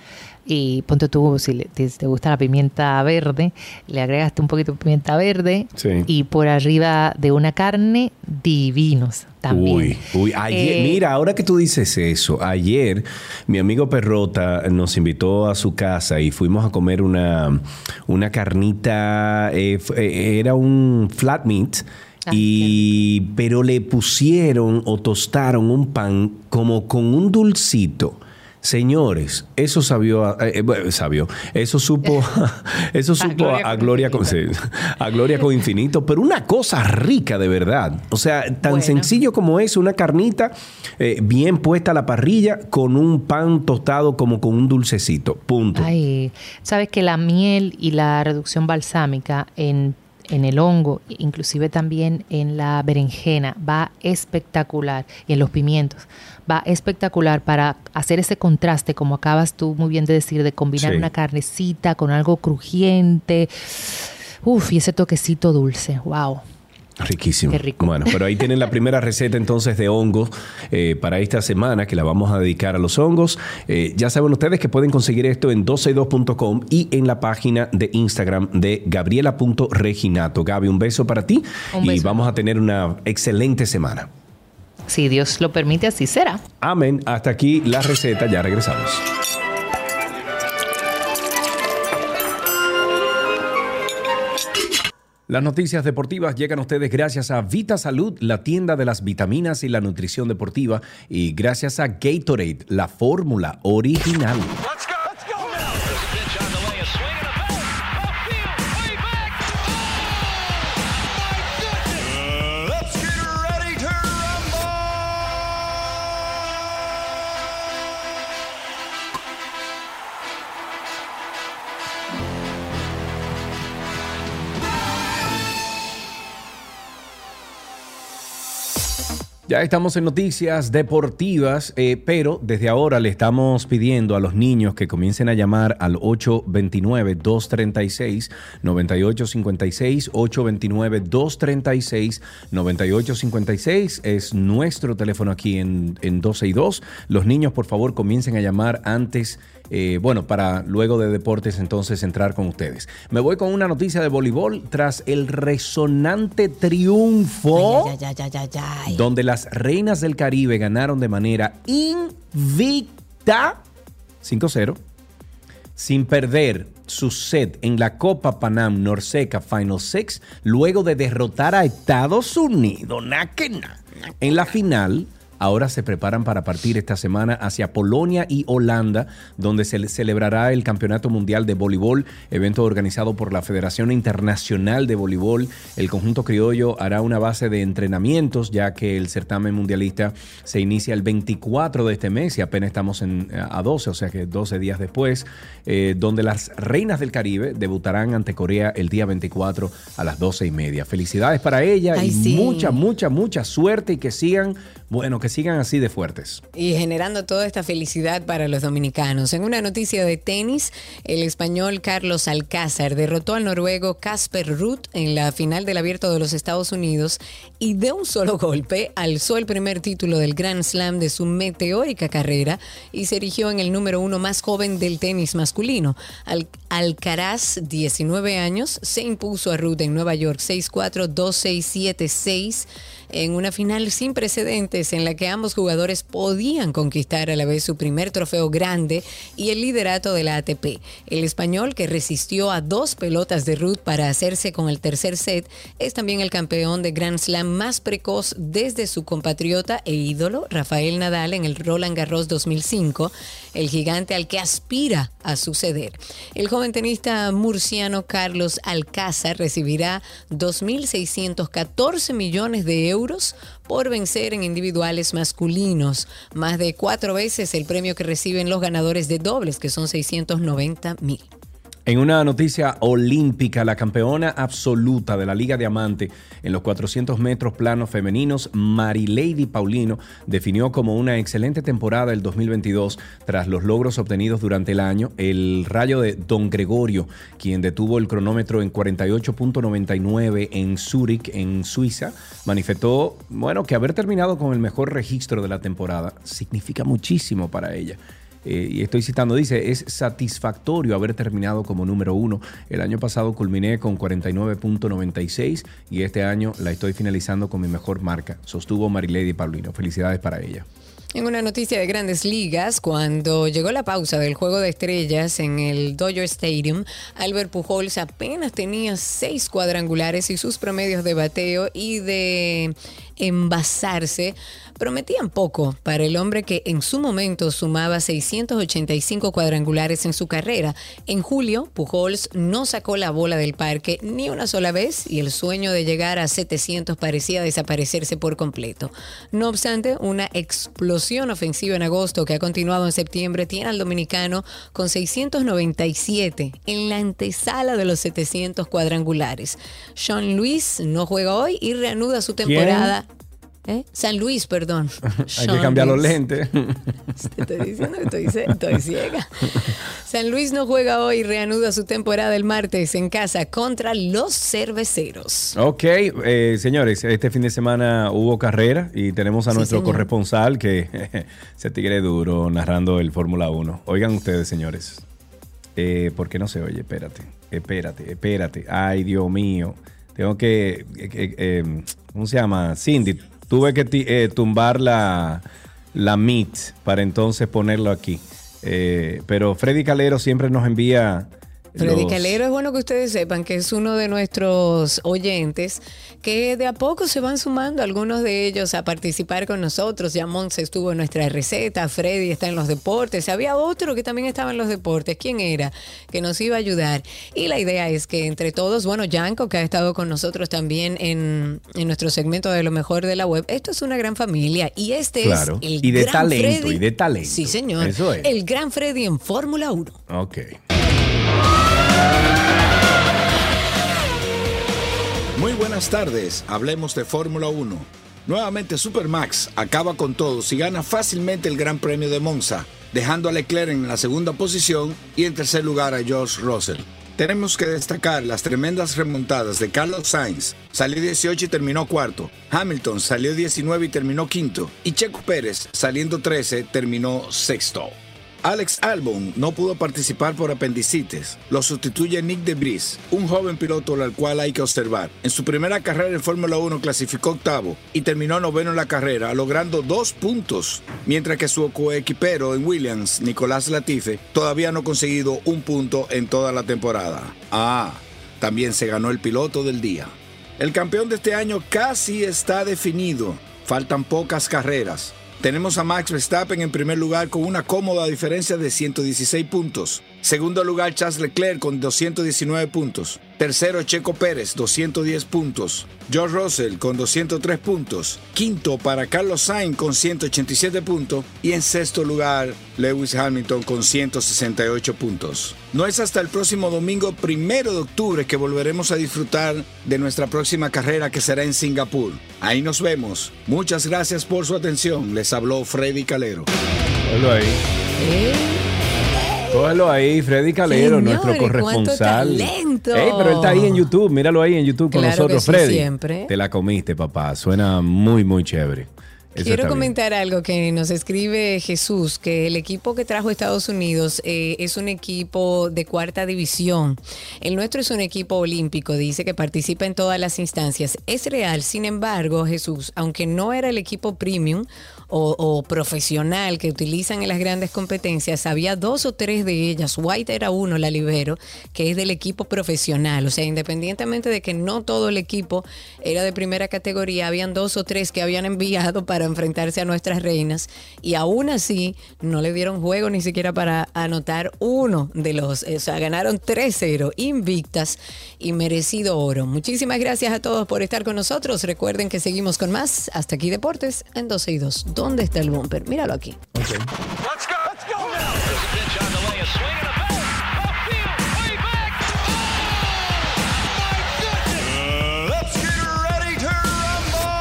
y ponte tú, si le- te, te gusta la pimienta verde, le agregaste un poquito de pimienta verde Sí. y por arriba de una carne divinos también. Uy, uy, ayer, Eh, mira, ahora que tú dices eso, ayer mi amigo Perrota nos invitó a su casa y fuimos a comer una, una carnita, eh, eh, era un flat meat. Ah, Y, pero le pusieron o tostaron un pan como con un dulcito. Señores, eso sabió, eh, eh, sabió, eso supo, eso supo a, Gloria con, a Gloria con infinito, pero una cosa rica de verdad. O sea, tan Bueno. sencillo como es, una carnita eh, bien puesta a la parrilla con un pan tostado como con un dulcecito. Punto. Ay, sabes que la miel y la reducción balsámica en, en el hongo, inclusive también en la berenjena, va espectacular y en los pimientos. Va espectacular para hacer ese contraste, como acabas tú muy bien de decir, de combinar Sí. una carnecita con algo crujiente. Uf, y ese toquecito dulce. Wow. Riquísimo. Qué rico. Bueno, pero ahí tienen la primera receta entonces de hongos eh, para esta semana que la vamos a dedicar a los hongos. Eh, ya saben ustedes que pueden conseguir esto en 12y2.com y en la página de Instagram de gabriela.reginato. Gaby, un beso para ti Un y beso. vamos a tener una excelente semana. Si Dios lo permite, así será. Amén. Hasta aquí la receta. Ya regresamos. Las noticias deportivas llegan a ustedes gracias a Vita Salud, la tienda de las vitaminas y la nutrición deportiva, y gracias a Gatorade, la fórmula original. Let's go. Ya estamos en noticias deportivas, eh, pero desde ahora le estamos pidiendo a los niños que comiencen a llamar al 829-236-9856. 829-236-9856 es nuestro teléfono aquí en, en 12 y 2. Los niños, por favor, comiencen a llamar antes Eh, bueno, para luego de deportes entonces entrar con ustedes. Me voy con una noticia de voleibol tras el resonante triunfo Ay, ay, ay, donde las reinas del Caribe ganaron de manera invicta 5-0 sin perder su set en la Copa Panam Norseca Final Six luego de derrotar a Estados Unidos. Na que na. En la final, ahora se preparan para partir esta semana hacia Polonia y Holanda, donde se celebrará el Campeonato Mundial de Voleibol, evento organizado por la Federación Internacional de Voleibol. El conjunto criollo hará una base de entrenamientos, ya que el certamen mundialista se inicia el 24 de este mes y apenas estamos en, a 12, o sea que 12 días después, eh, donde las reinas del Caribe debutarán ante Corea el día 24 a las 12 y media. Felicidades para ella Ay, y sí. mucha, mucha, mucha suerte y que sigan, bueno, que sigan así de fuertes. Y generando toda esta felicidad para los dominicanos. En una noticia de tenis, el español Carlos Alcázar derrotó al noruego Casper Ruud en la final del Abierto de los Estados Unidos y de un solo golpe alzó el primer título del Grand Slam de su meteórica carrera y se erigió en el número uno más joven del tenis masculino. Al- Alcaraz, 19 años, se impuso a Ruud en Nueva York 6-4, 2-6, 7-6 en una final sin precedentes en la que ambos jugadores podían conquistar a la vez su primer trofeo grande y el liderato de la ATP. El español, que resistió a dos pelotas de Ruth para hacerse con el tercer set, es también el campeón de Grand Slam más precoz desde su compatriota e ídolo Rafael Nadal en el Roland Garros 2005, el gigante al que aspira a suceder. El joven tenista murciano Carlos Alcázar recibirá 2.614 millones de euros por vencer en individuales masculinos, más de cuatro veces el premio que reciben los ganadores de dobles, que son 690 mil. En una noticia olímpica, la campeona absoluta de la Liga Diamante en los 400 metros planos femeninos, Marilady Paulino, definió como una excelente temporada el 2022 tras los logros obtenidos durante el año. El rayo de Don Gregorio, quien detuvo el cronómetro en 48.99 en Zúrich, en Suiza, manifestó, bueno, que haber terminado con el mejor registro de la temporada significa muchísimo para ella. Eh, y estoy citando, dice, es satisfactorio haber terminado como número uno. El año pasado culminé con 49.96 y este año la estoy finalizando con mi mejor marca, sostuvo Marilady Paulino. Felicidades para ella. En una noticia de grandes ligas, cuando llegó la pausa del juego de estrellas en el Dodger Stadium, Albert Pujols apenas tenía seis cuadrangulares y sus promedios de bateo y de envasarse prometían poco para el hombre que en su momento sumaba 685 cuadrangulares en su carrera. En julio, Pujols no sacó la bola del parque ni una sola vez y el sueño de llegar a 700 parecía desaparecerse por completo. No obstante, una explosión ofensiva en agosto que ha continuado en septiembre tiene al dominicano con 697 en la antesala de los 700 cuadrangulares. Sean Luis no juega hoy y reanuda su temporada. ¿Eh? San Luis, perdón. Hay que cambiar los lentes. Te estoy diciendo que estoy, estoy ciega. San Luis no juega hoy y reanuda su temporada el martes en casa contra los cerveceros. ok, eh, señores, este fin de semana hubo carrera y tenemos a Sí, nuestro señor. corresponsal que se tigre duro narrando el Fórmula 1. Oigan ustedes, señores. Eh, ¿Por qué no se oye? Espérate, espérate, espérate. Ay, Dios mío. Tengo que. eh, eh, eh, ¿Cómo se llama? Cindy, tuve que eh, tumbar la, la para entonces ponerlo aquí. Eh, pero Freddy Calero siempre nos envía. Freddy los- Calero es bueno que ustedes sepan que es uno de nuestros oyentes que de a poco se van sumando algunos de ellos a participar con nosotros. Ya Monse estuvo en nuestra receta, Freddy está en los deportes, había otro que también estaba en los deportes. ¿Quién era? Que nos iba a ayudar. Y la idea es que entre todos, bueno, Yanko, que ha estado con nosotros también en, en nuestro segmento de lo mejor de la web, esto es una gran familia y este Claro. es el Y de gran talento, Freddy. y de talento. Sí, señor. Eso es. El gran Freddy en Fórmula 1. Ok. Muy buenas tardes, hablemos de Fórmula 1. Nuevamente Supermax acaba con todos y gana fácilmente el Gran Premio de Monza, dejando a Leclerc en la segunda posición y en tercer lugar a George Russell. Tenemos que destacar las tremendas remontadas de Carlos Sainz, salió 18 y terminó cuarto, Hamilton salió 19 y terminó quinto, y Checo Pérez, saliendo 13, terminó sexto. Alex Albon no pudo participar por apendicitis. Lo sustituye Nick DeBris, un joven piloto al cual hay que observar. En su primera carrera en Fórmula 1 clasificó octavo y terminó noveno en la carrera, logrando dos puntos, mientras que su coequipero en Williams, Nicolás Latife, todavía no ha conseguido un punto en toda la temporada. Ah, también se ganó el piloto del día. El campeón de este año casi está definido. Faltan pocas carreras. Tenemos a Max Verstappen en primer lugar con una cómoda diferencia de 116 puntos. Segundo lugar Charles Leclerc con 219 puntos. Tercero Checo Pérez 210 puntos. George Russell con 203 puntos. Quinto para Carlos Sainz con 187 puntos. Y en sexto lugar Lewis Hamilton con 168 puntos. No es hasta el próximo domingo primero de octubre que volveremos a disfrutar de nuestra próxima carrera que será en Singapur. Ahí nos vemos. Muchas gracias por su atención. Les habló Freddy Calero. Cógelo ahí. Cógelo ahí, Freddy Calero, nuestro corresponsal. talento. Ey, pero él está ahí en YouTube, míralo ahí en YouTube con Claro que nosotros, sí, Freddy. siempre. Te la comiste, papá. Suena muy, muy chévere. Eso Quiero bien. comentar algo que nos escribe Jesús, que el equipo que trajo Estados Unidos eh, es un equipo de cuarta división. El nuestro es un equipo olímpico, dice que participa en todas las instancias. Es real, sin embargo, Jesús, aunque no era el equipo premium o, profesional que utilizan en las grandes competencias, había dos o tres de ellas. White era uno, la libero, que es del equipo profesional. O sea, independientemente de que no todo el equipo era de primera categoría, habían dos o tres que habían enviado para enfrentarse a nuestras reinas y aún así no le dieron juego ni siquiera para anotar uno de los, o sea, ganaron 3-0, invictas y merecido oro. Muchísimas gracias a todos por estar con nosotros. Recuerden que seguimos con más. Hasta aquí Deportes en 12 y 2. ¿Dónde está el bumper? Míralo aquí. Back. Oh.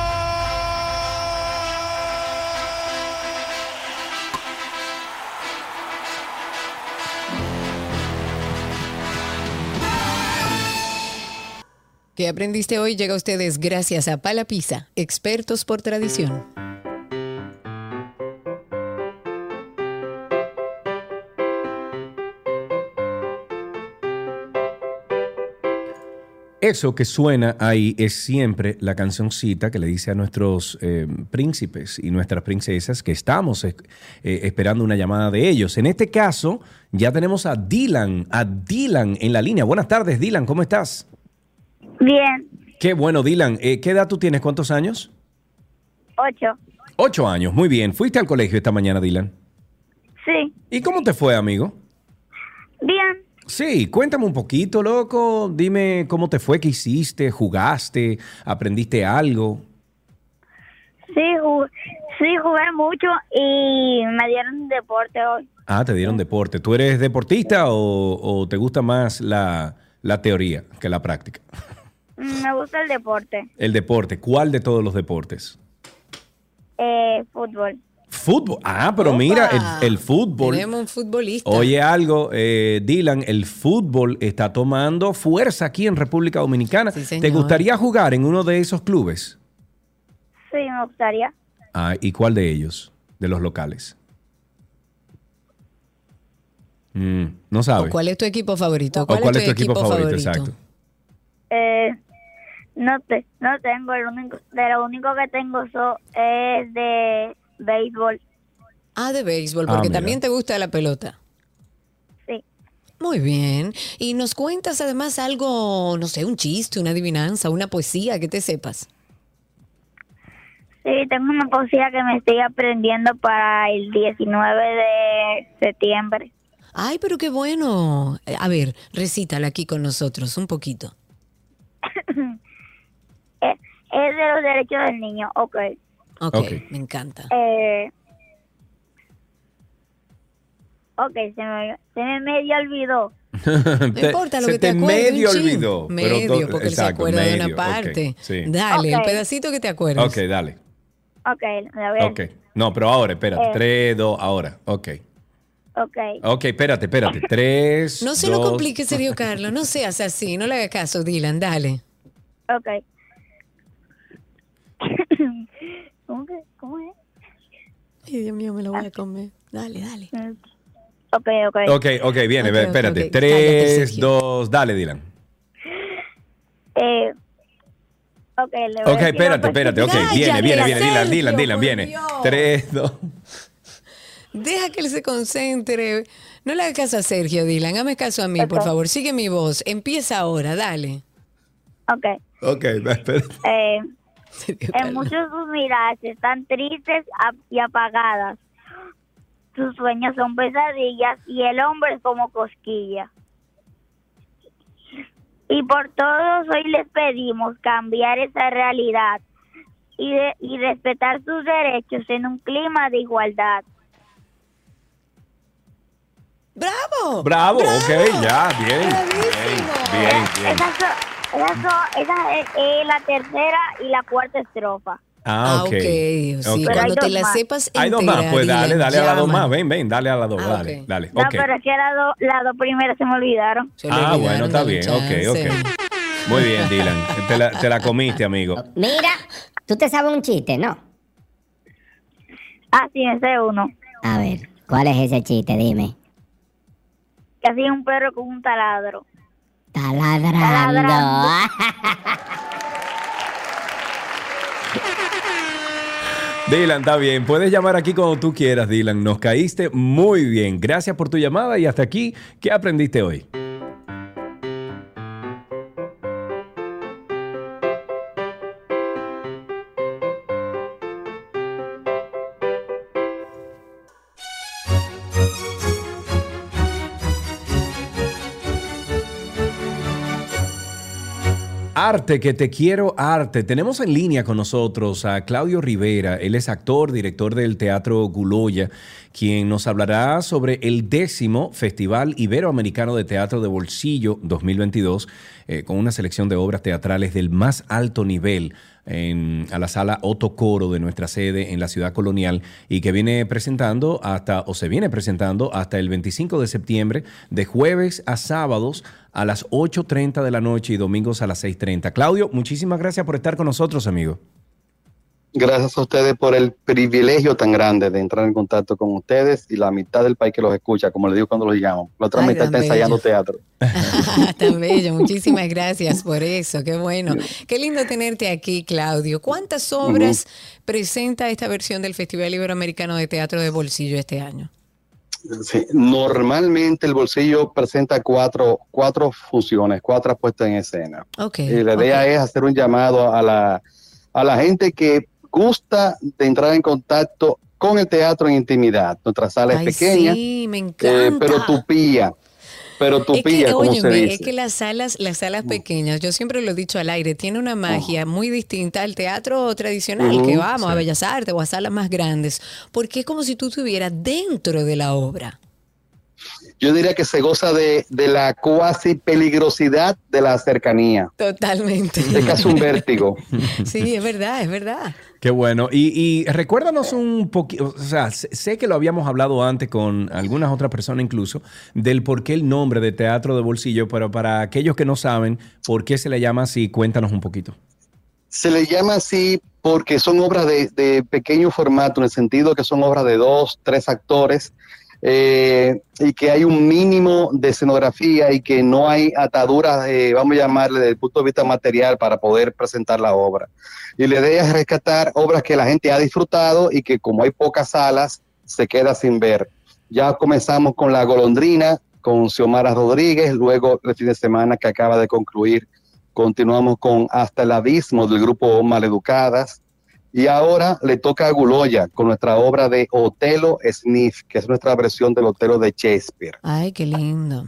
¿Qué aprendiste hoy? Llega a ustedes gracias a Pala Pizza, expertos por tradición. Eso que suena ahí es siempre la cancioncita que le dice a nuestros eh, príncipes y nuestras princesas que estamos eh, esperando una llamada de ellos. En este caso, ya tenemos a Dylan, a Dylan en la línea. Buenas tardes, Dylan, ¿cómo estás? Bien, Qué bueno, Dylan. Eh, ¿Qué edad tú tienes? ¿Cuántos años? ocho. Ocho años, muy bien. ¿Fuiste al colegio esta mañana, Dylan? Sí, ¿Y cómo te fue, amigo? bien. Sí, cuéntame un poquito, loco. Dime cómo te fue, qué hiciste, jugaste, aprendiste algo. Sí, ju- sí, jugué mucho y me dieron deporte hoy. Ah, te dieron deporte. ¿Tú eres deportista o, o te gusta más la, la teoría que la práctica? Mm, Me gusta el deporte, El deporte. ¿Cuál de todos los deportes? eh, fútbol. Fútbol. Ah, pero mira, el, el fútbol. Tenemos un futbolista. Oye algo, eh, Dylan, el fútbol está tomando fuerza aquí en República Dominicana. Sí, ¿Te gustaría jugar en uno de esos clubes? Sí, me gustaría. Ah, ¿Y cuál de ellos? De los locales. Mm, no ¿O sabes. ¿Cuál es tu equipo favorito? ¿O cuál es tu equipo favorito? Exacto. Eh, no te, no tengo, el único, de lo único que tengo so, es de béisbol. Ah, de béisbol, Ah, porque también te gusta la pelota. Sí, Muy bien. Y nos cuentas además algo, no sé, un chiste, una adivinanza, una poesía que te sepas. sí, tengo una poesía que me estoy aprendiendo para el 19 de septiembre. Ay, pero qué bueno. A ver, recítala aquí con nosotros un poquito. Es de los derechos del niño, ok. Ok, Ok. me encanta. Eh, ok, se me, se me medio olvidó. No importa lo Se que te, te acuerdes. medio olvidó. pero Medio, to- porque él se acuerda de una parte. sí. Dale, el Ok. pedacito que te acuerdas. Ok, dale. Ok, la voy a Ok. No, pero ahora, espérate. Eh. Tres, dos, ahora. Ok. Ok, Ok, espérate, espérate. Tres. No se lo dos- complique, Sergio Carlos. No seas así. No le hagas caso, Dylan. Dale. ok. ¿Cómo, que, ¿Cómo es? Ay, Dios mío, me lo voy a comer. Dale, dale. Ok, ok. Ok, ok, viene, Ok, ve, ok, espérate. ok. Tres, Sergio. dos, dale, Dylan. Eh, ok, le voy a Ok, decir espérate, algo espérate. Ok, Cállate, viene, viene, viene. Dylan, Sergio, Dylan, Dylan, por viene. Dios. Tres, dos. Deja que él se concentre. No le hagas caso a Sergio, Dylan. Hazme caso a mí, por Ok. favor. Sigue mi voz. Empieza ahora, dale. Ok. Ok, va, espérate. Eh, en muchos sus miradas están tristes y apagadas. Sus sueños son pesadillas y el hombre es como cosquilla. Y por todos hoy les pedimos cambiar esa realidad y, de- y respetar sus derechos en un clima de igualdad. ¡Bravo! Bravo, ok, ya, bien. Bien, bien, bien. Esas son- son- esa es, es la tercera y la cuarta estrofa. Ah, ok. Sí, ok. cuando hay te dos la más. sepas Hay dos más, pues dale, dale a las dos más. Ven, ven, dale a las dos, Ah, dale, dale. No, pero es que las dos las dos primeras se me olvidaron. Se Ah, olvidaron, bueno, está bien, chance. ok, ok. Muy bien, Dylan. Te la, te la comiste, amigo. Mira, tú te sabes un chiste, ¿no? Ah, sí, ese es uno. A ver, ¿cuál es ese chiste? Dime. Que así un perro con un taladro. Está ladrando. ladrando. Dylan, está bien. Puedes llamar aquí cuando tú quieras, Dylan. Nos caíste muy bien. Gracias por tu llamada y hasta aquí, ¿qué aprendiste hoy? Arte, que te quiero arte. Tenemos en línea con nosotros a Claudio Rivera. Él es actor, director del Teatro Guloya, quien nos hablará sobre el décimo Festival Iberoamericano de Teatro de Bolsillo 2022, eh, con una selección de obras teatrales del más alto nivel en- a la sala Otto Coro de nuestra sede en la ciudad colonial y que viene presentando hasta, o se viene presentando hasta el 25 de septiembre, de jueves a sábados a las 8.30 de la noche y domingos a las 6.30. Claudio, muchísimas gracias por estar con nosotros, amigo. Gracias a ustedes por el privilegio tan grande de entrar en contacto con ustedes y la mitad del país que los escucha, como les digo cuando los llamo. La otra Ay, mitad está ensayando bello. teatro. Tan bello, muchísimas gracias por eso, qué bueno. Qué lindo tenerte aquí, Claudio. ¿Cuántas obras presenta esta versión del Festival Iberoamericano de Teatro de Bolsillo este año? Sí, Normalmente el bolsillo presenta cuatro, cuatro funciones, cuatro puestas en escena. Y la idea es hacer un llamado a la, a la gente que gusta de entrar en contacto con el teatro en intimidad. Nuestra sala Ay, es pequeña, sí, me eh, encanta. pero tupía. Pero Es tupía, que, como se óyeme, dice. es que las salas, las salas pequeñas, yo siempre lo he dicho al aire, tiene una magia muy distinta al teatro tradicional, que vamos a. Bellas Artes o a salas más grandes, porque es como si tú estuvieras dentro de la obra. Yo diría que se goza de, de la cuasi peligrosidad de la cercanía. Totalmente. Es casi un vértigo. Sí, es verdad, es verdad. Qué bueno. Y, recuérdanos un poquito, o sea, sé, sé que lo habíamos hablado antes con algunas otras personas incluso, del por qué el nombre de Teatro de Bolsillo, pero para aquellos que no saben por qué se le llama así, cuéntanos un poquito. Se le llama así porque son obras de, de pequeño formato, en el sentido que son obras de dos, tres actores, eh, y que hay un mínimo de escenografía y que no hay ataduras, eh, vamos a llamarle, desde el punto de vista material para poder presentar la obra. Y la idea es rescatar obras que la gente ha disfrutado y que como hay pocas salas, se queda sin ver. Ya comenzamos con La Golondrina, con Xiomara Rodríguez, luego el fin de semana que acaba de concluir Continuamos con Hasta el Abismo del grupo Maleducadas. Y ahora le toca a Guloya con nuestra obra de Otelo Sniff, que es nuestra versión del Otelo de Shakespeare. Ay, qué lindo.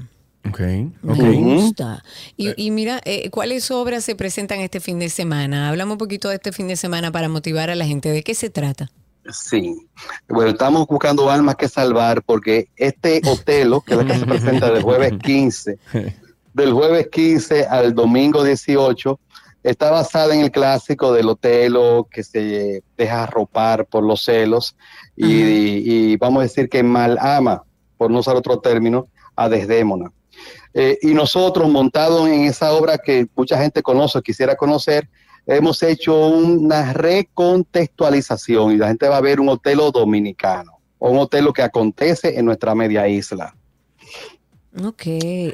Ok, Me ok. gusta. Y, y mira, eh, ¿cuáles obras se presentan este fin de semana? Hablamos un poquito de este fin de semana para motivar a la gente. ¿De qué se trata? Sí. Bueno, estamos buscando almas que salvar porque este Otelo, que es la que se presenta del jueves 15, del jueves 15 al domingo 18, está basada en el clásico del Otelo que se deja arropar por los celos y, y vamos a decir que mal ama, por no usar otro término, a Desdémona. Eh, y nosotros, montados en esa obra que mucha gente conoce, quisiera conocer, hemos hecho una recontextualización y la gente va a ver un Otelo dominicano, o un hotel lo que acontece en nuestra media isla. Ok,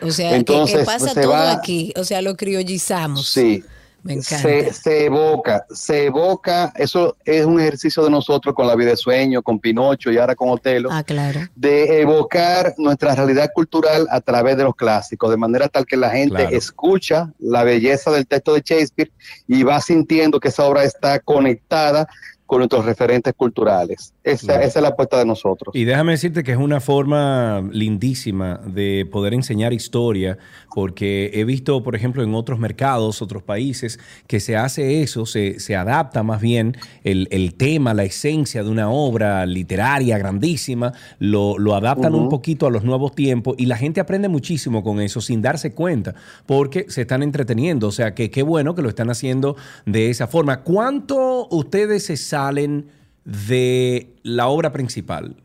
o sea, que- que, Entonces, pasa se todo va- aquí, o sea, lo criollizamos. Sí. Me encanta. Se, se evoca, se evoca, eso es un ejercicio de nosotros con la vida de sueño, con Pinocho y ahora con Otelo, Ah, claro. de evocar nuestra realidad cultural a través de los clásicos, de manera tal que la gente Claro. escucha la belleza del texto de Shakespeare y va sintiendo que esa obra está conectada con nuestros referentes culturales. Esa, Claro. esa es la apuesta de nosotros. Y déjame decirte que es una forma lindísima de poder enseñar historia, porque he visto, por ejemplo, en otros mercados, otros países, que se hace eso, se, se adapta más bien el, el tema, la esencia de una obra literaria grandísima, lo, lo adaptan un poquito a los nuevos tiempos y la gente aprende muchísimo con eso sin darse cuenta, porque se están entreteniendo. O sea, que qué bueno que lo están haciendo de esa forma. ¿Cuánto ustedes se salen de la obra principal?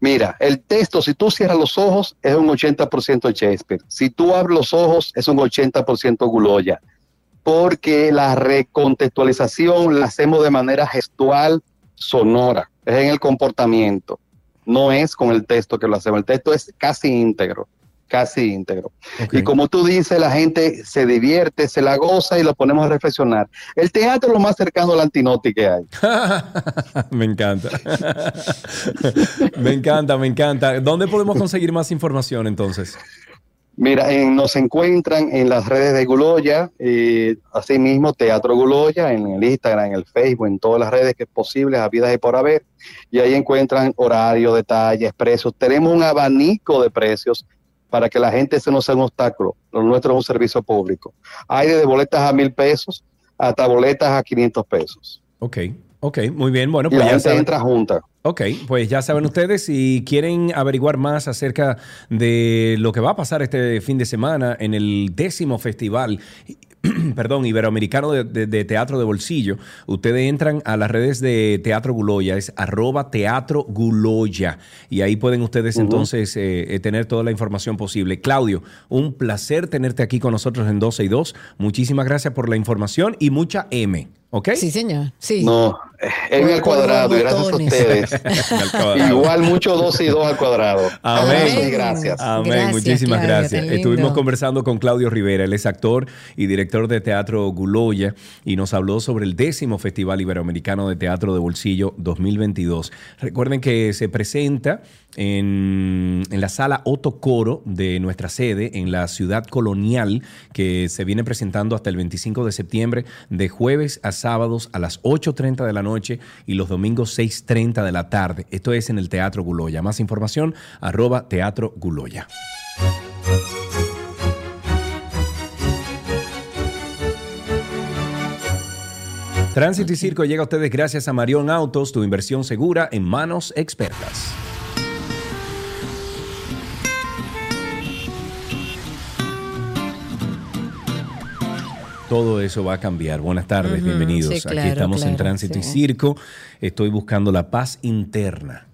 Mira, el texto, si tú cierras los ojos, es un 80% Shakespeare. Si tú abres los ojos, es un 80% Guloya. Porque la recontextualización la hacemos de manera gestual, sonora. Es en el comportamiento. No es con el texto que lo hacemos. El texto es casi íntegro. Casi íntegro. Y como tú dices, la gente se divierte, se la goza y lo ponemos a reflexionar. El teatro es lo más cercano al antinoti que hay. me encanta. me encanta, me encanta. ¿Dónde podemos conseguir más información entonces? Mira, en- nos encuentran en las redes de Guloya, eh, asimismo Teatro Guloya, en el Instagram, en el Facebook, en todas las redes que es posible, habidas y por haber. Y ahí encuentran horario, detalles, precios. Tenemos un abanico de precios para que la gente se no sea un obstáculo. Lo nuestro es un servicio público. Hay desde boletas a mil pesos hasta boletas a 500 pesos. Ok, ok, muy bien. Bueno, y pues la ya gente saben. entra junta. Ok, pues ya saben ustedes, si quieren averiguar más acerca de lo que va a pasar este fin de semana en el décimo festival, perdón, iberoamericano de, de- de teatro de bolsillo, ustedes entran a las redes de Teatro Guloya, es arroba Teatro Guloya, y ahí pueden ustedes entonces eh, eh, tener toda la información posible. Claudio, un placer tenerte aquí con nosotros en 12 y 2. Muchísimas gracias por la información y mucha M, ¿ok? Sí, señor. Sí. No, Por- al por cuadrado, y gracias a ustedes. Igual mucho 2 y 2 al cuadrado. Amén. Muchas gracias. Amén, Gracias, muchísimas Claudio, gracias. Estuvimos conversando con Claudio Rivera, él es actor y director de teatro Guloya y nos habló sobre el décimo Festival Iberoamericano de Teatro de Bolsillo 2022. Recuerden que se presenta en, en la sala Otto Coro de nuestra sede en la ciudad colonial que se viene presentando hasta el 25 de septiembre de jueves a sábados a las 8.30 de la noche y los domingos 6.30 de la tarde. Esto es en el Teatro Guloya. Más información, arroba Teatro Guloya. Tránsito y Circo llega a ustedes gracias a Marión Autos, tu inversión segura en manos expertas. Todo eso va a cambiar. Buenas tardes, bienvenidos. sí, Aquí claro, estamos en Tránsito y. Circo. Estoy buscando la paz interna.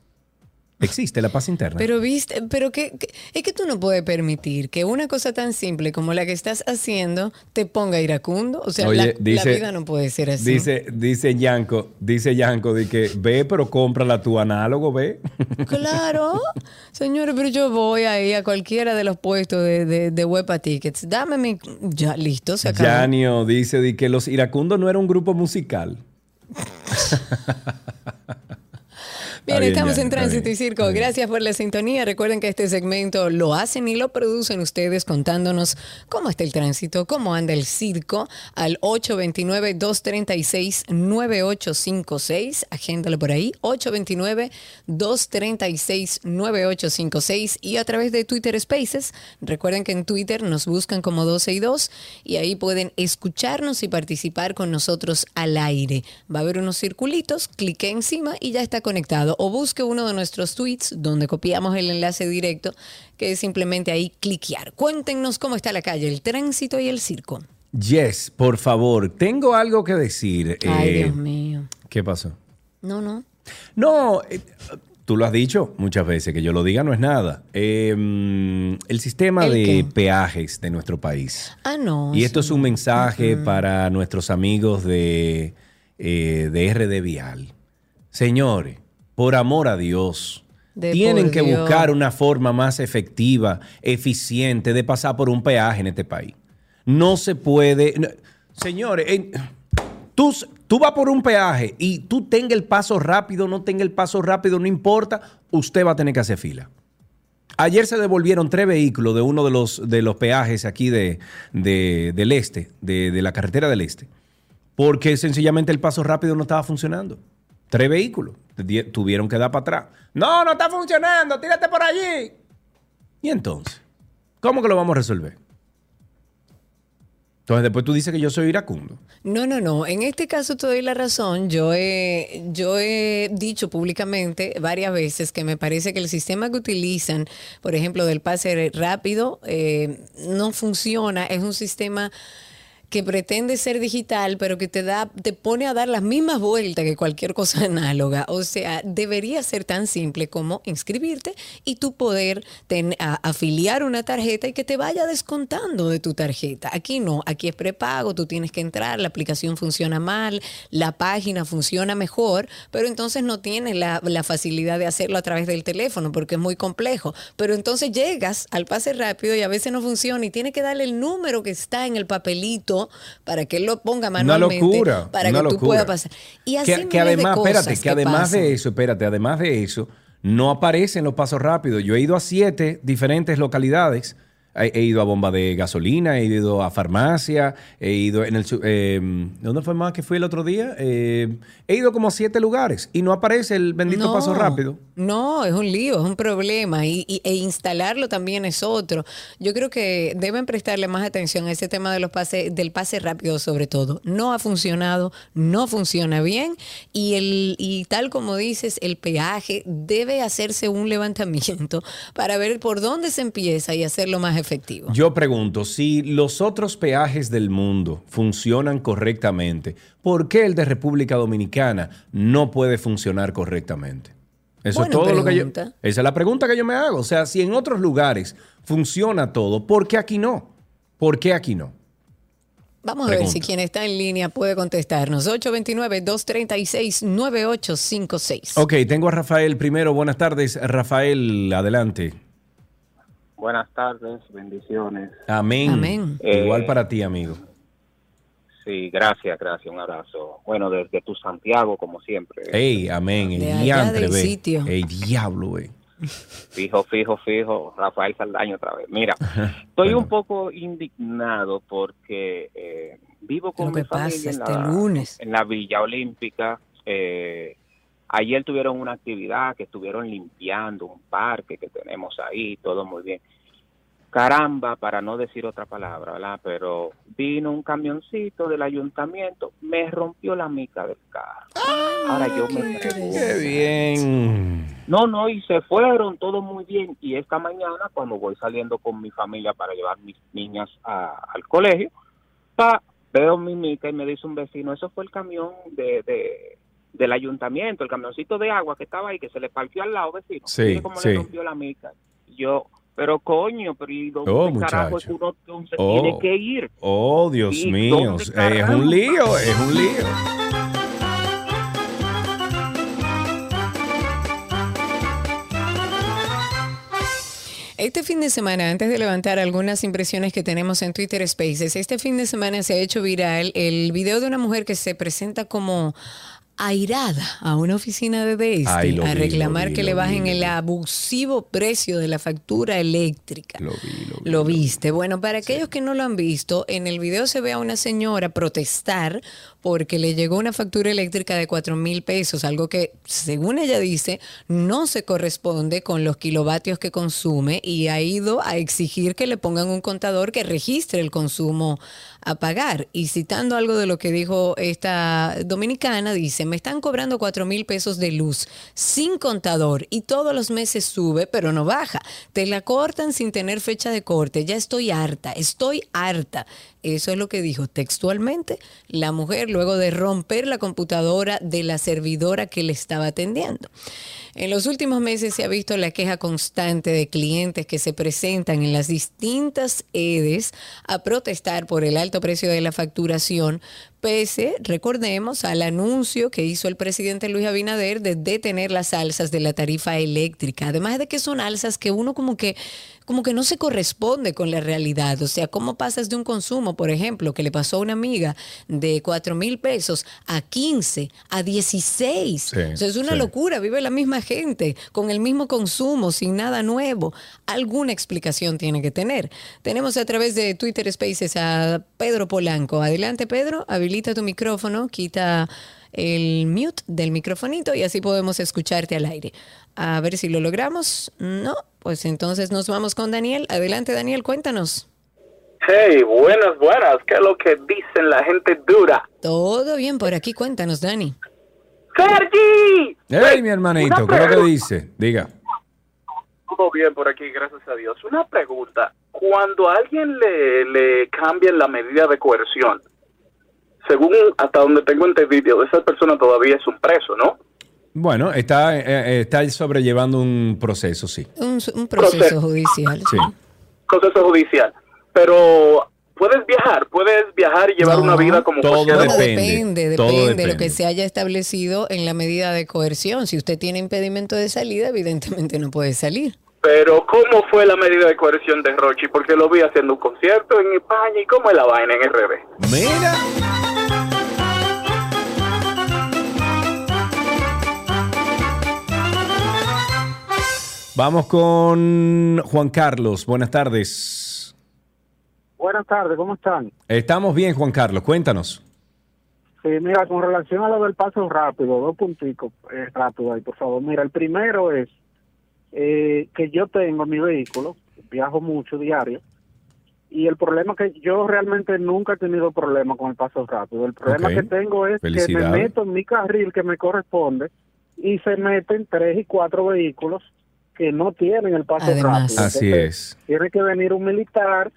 Existe la paz interna. Pero viste, pero que, que- es que tú no puedes permitir que una cosa tan simple como la que estás haciendo te ponga iracundo. O sea, la, vida no puede ser así. Dice, dice Yanko, dice Yanko, de que ve, pero cómprala tu análogo, ve. Claro, señores, pero yo voy ahí a cualquiera de los puestos de, de, de Huepa Tickets. Dame mi. Ya, listo, se acabó. Yanio dice de que los iracundos no era un grupo musical. Bien, estamos en Tránsito bien, y Circo. Gracias por la sintonía. Recuerden que este segmento lo hacen y lo producen ustedes contándonos cómo está el tránsito, cómo anda el circo al 829-236-9856. Agéndalo por ahí, 829-236-9856 y a través de Twitter Spaces. Recuerden que en Twitter nos buscan como 12 y 2 y ahí pueden escucharnos y participar con nosotros al aire. Va a haber unos circulitos, clique encima y ya está conectado. O busque uno de nuestros tweets donde copiamos el enlace directo, que es simplemente ahí cliquear. Cuéntenos cómo está la calle, el tránsito y el circo. Yes, por favor, tengo algo que decir. Ay, Eh, Dios mío. ¿Qué pasó? No, no. No, eh, tú lo has dicho muchas veces, que yo lo diga no es nada. Eh, mm, el sistema ¿El de qué? peajes de nuestro país. Ah, no. Y esto es un mensaje para nuestros amigos de, eh, de RD Vial. Señores, por amor a Dios. De Tienen que Dios. buscar una forma más efectiva, eficiente de pasar por un peaje en este país. No se puede. no- señores, tú, tú vas por un peaje y tú tenga el paso rápido, no tenga el paso rápido, no importa, usted va a tener que hacer fila. Ayer se devolvieron tres vehículos de uno de los, de los peajes aquí de, de- del este, de, de la carretera del este, porque sencillamente el paso rápido no estaba funcionando. Tres vehículos tuvieron que dar para atrás. No, no está funcionando, tírate por allí. Y entonces, ¿cómo que lo vamos a resolver? Entonces después tú dices que yo soy iracundo. No, no, no. En este caso te doy la razón. Yo he, yo he dicho públicamente varias veces que me parece que el sistema que utilizan, por ejemplo, del pase rápido, eh, no funciona. Es un sistema que pretende ser digital, pero que te da, te pone a dar las mismas vueltas que cualquier cosa análoga. O sea, debería ser tan simple como inscribirte y tú poder ten- afiliar una tarjeta y que te vaya descontando de tu tarjeta. Aquí no, aquí es prepago, tú tienes que entrar, la aplicación funciona mal, la página funciona mejor, pero entonces no tienes la, la facilidad de hacerlo a través del teléfono porque es muy complejo. Pero entonces llegas al pase rápido y a veces no funciona y tienes que darle el número que está en el papelito para que él lo ponga Una manualmente locura. para una que tú locura. puedas pasar. Y así que, que miles de además, cosas espérate, que además pasan. de eso, espérate, además de eso, no aparecen los pasos rápidos. Yo he ido a siete diferentes localidades. He, ido a bomba de gasolina, he ido a farmacia, he ido en el... eh, ¿Dónde fue más que fui el otro día? Eh, he ido como a siete lugares y no aparece el bendito No, paso rápido. No, es un lío, es un problema. Y, y- e instalarlo también es otro. Yo creo que deben prestarle más atención a ese tema de los pases, del pase rápido, sobre todo. No ha funcionado, no funciona bien. Y el, y tal como dices, el peaje debe hacerse un levantamiento para ver por dónde se empieza y hacerlo más efectivo. Yo pregunto, si los otros peajes del mundo funcionan correctamente, ¿por qué el de República Dominicana no puede funcionar correctamente? Eso Buena es todo lo que yo... Esa es la pregunta que yo me hago. O sea, si en otros lugares funciona todo, ¿por qué aquí no? ¿Por qué aquí no? Vamos a ver si quien está en línea puede contestarnos. 829-236-9856. Ok, tengo a Rafael primero. Buenas tardes, Rafael, adelante. Buenas tardes, bendiciones. Amén. Amén. Eh, Igual para ti, amigo. Sí, gracias, gracias, un abrazo. Bueno, desde tu Santiago, como siempre. Ey, amén. El De allá diantre, del ve. sitio. Ey, diablo, ve. Fijo, fijo, fijo, Rafael Saldaño otra vez. Mira, estoy un poco indignado porque eh, vivo con Lo que mi familia pasa en, este la, lunes. en la Villa Olímpica. Eh, ayer tuvieron una actividad que estuvieron limpiando un parque que tenemos ahí, todo muy bien. Caramba, para no decir otra palabra, ¿verdad? Pero vino un camioncito del ayuntamiento, me rompió la mica del carro. Ahora yo me pregunto, Qué bien. no, no, y se fueron, todo muy bien. Y esta mañana, cuando voy saliendo con mi familia para llevar mis niñas a- al colegio, pa, veo mi mica y me dice un vecino, eso fue el camión de, de- del ayuntamiento, el camioncito de agua que estaba ahí, que se le partió al lado, vecino. Sí, cómo sí. le rompió la mica. Yo, pero coño, pero ¿y dónde Oh, carajo muchacho. es que uno entonces Oh. tiene que ir? Oh, Dios ¿Y mío. Es un lío, es un lío. Este fin de semana, antes de levantar algunas impresiones que tenemos en Twitter Spaces, este fin de semana se ha hecho viral el video de una mujer que se presenta como airada a una oficina de lo a reclamar vi, que le bajen el abusivo precio de la factura eléctrica. Lo vi, lo vi. Lo viste. Bueno, para aquellos que no lo han visto, en el video se ve a una señora protestar porque le llegó una factura eléctrica de 4 mil pesos, algo que, según ella dice, no se corresponde con los kilovatios que consume y ha ido a exigir que le pongan un contador que registre el consumo a pagar. Y citando algo de lo que dijo esta dominicana, dice, me están cobrando 4 mil pesos de luz sin contador y todos los meses sube, pero no baja. Te la cortan sin tener fecha de corte. Ya estoy harta, estoy harta. Eso es lo que dijo textualmente la mujer luego de romper la computadora de la servidora que le estaba atendiendo. En los últimos meses se ha visto la queja constante de clientes que se presentan en las distintas EDES a protestar por el alto precio de la facturación, Pese, recordemos, al anuncio que hizo el presidente Luis Abinader de detener las alzas de la tarifa eléctrica. Además de que son alzas que uno como que como que no se corresponde con la realidad. O sea, ¿cómo pasas de un consumo, por ejemplo, que le pasó a una amiga de 4 mil pesos a 15, a 16? Sí, o sea, es una sí. locura. Vive la misma gente, con el mismo consumo, sin nada nuevo. Alguna explicación tiene que tener. Tenemos a través de Twitter Spaces a Pedro Polanco. Adelante, Pedro. Habilita tu micrófono, quita el mute del microfonito y así podemos escucharte al aire. A ver si lo logramos. No, pues entonces nos vamos con Daniel. Adelante, Daniel, cuéntanos. Hey, buenas, buenas. ¿Qué es lo que dicen la gente dura? Todo bien por aquí, cuéntanos, Dani. ¡Sergi! Hey, mi hermanito, ¿qué es lo que dice? Diga. Todo bien por aquí, gracias a Dios. Una pregunta. Cuando a alguien le, le cambian la medida de coerción, según hasta donde tengo entendido, esa persona todavía es un preso, ¿no? Bueno, está, eh, eh, está sobrellevando un proceso, sí. Un, un proceso Proceso. judicial. Sí. Proceso judicial. Pero puedes viajar, puedes viajar y llevar No, una vida como todo depende, todo depende, depende. lo que se haya establecido en la medida de coerción. Si usted tiene impedimento de salida, evidentemente no puede salir. Pero ¿cómo fue la medida de coerción de Rochi? Porque lo vi haciendo un concierto en España y cómo es la vaina en RB. Mira. Vamos con Juan Carlos. Buenas tardes. Buenas tardes, ¿cómo están? Estamos bien, Juan Carlos. Cuéntanos. Sí, mira, con relación a lo del paso rápido, dos punticos eh, rápido ahí, por favor. Mira, el primero es eh, que yo tengo mi vehículo, viajo mucho diario, y el problema que yo realmente nunca he tenido problema con el paso rápido. El problema que tengo es que me meto en mi carril que me corresponde y se meten tres y cuatro vehículos que no tienen el paso Además. rápido. Así Entonces, es. tiene que venir un militar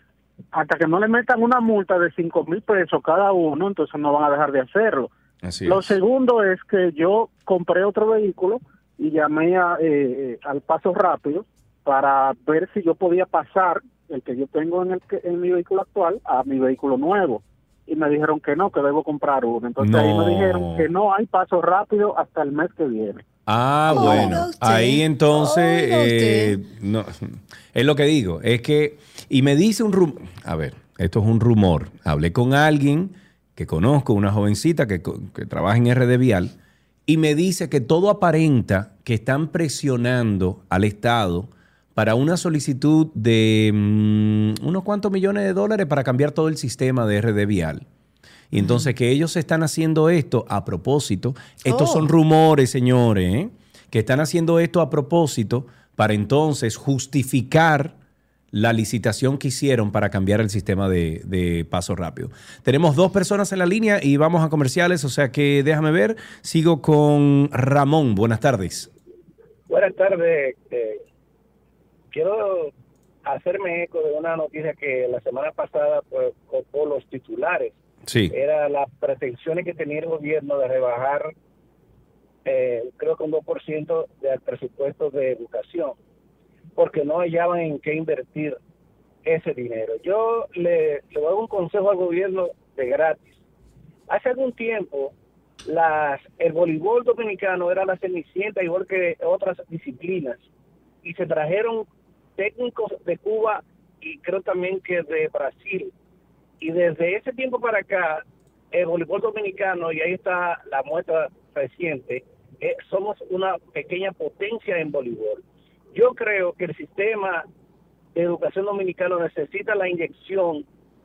hasta que no le metan una multa de cinco mil pesos cada uno, entonces no van a dejar de hacerlo. Así Lo es. segundo es que yo compré otro vehículo y llamé a, eh, eh, al paso rápido para ver si yo podía pasar el que yo tengo en, el que- en mi vehículo actual a mi vehículo nuevo. Y me dijeron que no, que debo comprar uno. Entonces ahí me dijeron que no hay paso rápido hasta el mes que viene. Ah, bueno. usted, Ahí entonces, eh, no, es lo que digo, es que, y me dice un rumor, a ver, esto es un rumor, hablé con alguien que conozco, una jovencita que trabaja en RD Vial, y me dice que todo aparenta que están presionando al Estado para una solicitud de mm, unos cuantos millones de dólares para cambiar todo el sistema de RD Vial. Y entonces que ellos están haciendo esto a propósito, estos Oh. son rumores, señores, ¿eh? que están haciendo esto a propósito para entonces justificar la licitación que hicieron para cambiar el sistema de, de paso rápido. Tenemos dos personas en la línea y vamos a comerciales, o sea que déjame ver, sigo con Ramón, buenas tardes. Buenas tardes. eh, quiero hacerme eco de una noticia que la semana pasada pues, copó los titulares. Era las pretensiones que tenía el gobierno de rebajar, eh, creo que un 2% del presupuesto de educación, porque no hallaban en qué invertir ese dinero. Yo le, le doy un consejo al gobierno de gratis. Hace algún tiempo, las, el voleibol dominicano era la cenicienta igual que otras disciplinas y se trajeron técnicos de Cuba y creo también que de Brasil y desde ese tiempo para acá el voleibol dominicano y ahí está la muestra reciente eh, somos una pequeña potencia en voleibol. Yo creo que el sistema de educación dominicano necesita la inyección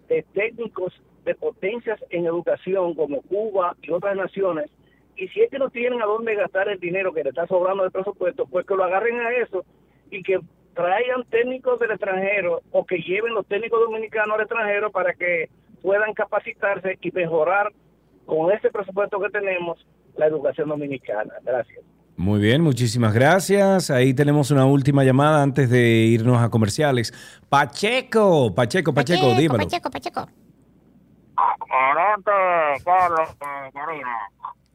de técnicos de potencias en educación como Cuba y otras naciones y si es que no tienen a dónde gastar el dinero que le está sobrando del presupuesto pues que lo agarren a eso y que traigan técnicos del extranjero o que lleven los técnicos dominicanos al extranjero para que puedan capacitarse y mejorar con ese presupuesto que tenemos la educación dominicana. Gracias. Muy bien, muchísimas gracias. Ahí tenemos una última llamada antes de irnos a comerciales. Pacheco, Pacheco, Pacheco, dímelo. Pacheco, Pacheco. Adelante, Carlos,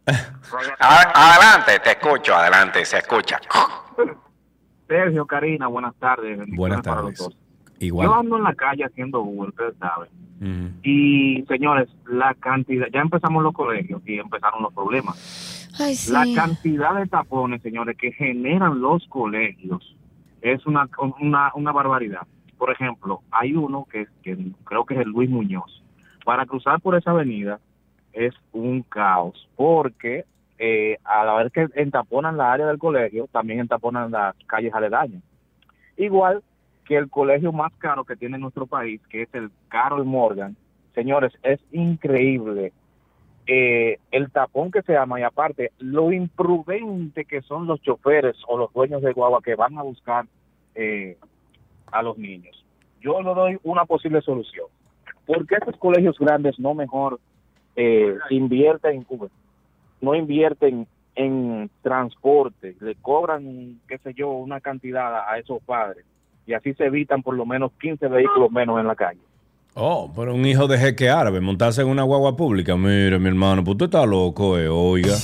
Adelante, te escucho, adelante, se escucha. Sergio, Karina, buenas tardes. Buenas para los tardes. dos. Igual. Yo ando en la calle haciendo Uber, ustedes saben. Y señores, la cantidad, ya empezamos los colegios y empezaron los problemas. Ay, sí. La cantidad de tapones, señores, que generan los colegios es una, una, una barbaridad. Por ejemplo, hay uno que, que creo que es el Luis Muñoz. Para cruzar por esa avenida es un caos, porque eh, a la vez que entaponan la área del colegio, también entaponan las calles aledañas. Igual que el colegio más caro que tiene nuestro país, que es el Carol Morgan. Señores, es increíble eh, el tapón que se llama y aparte lo imprudente que son los choferes o los dueños de guagua que van a buscar eh, a los niños. Yo le doy una posible solución. ¿Por qué estos colegios grandes no mejor eh, invierten, no invierten en transporte, le cobran, qué sé yo, una cantidad a esos padres y así se evitan por lo menos 15 vehículos menos en la calle? Oh, pero un hijo de jeque árabe, montarse en una guagua pública. Mire, mi hermano, pues usted está loco, eh, oiga.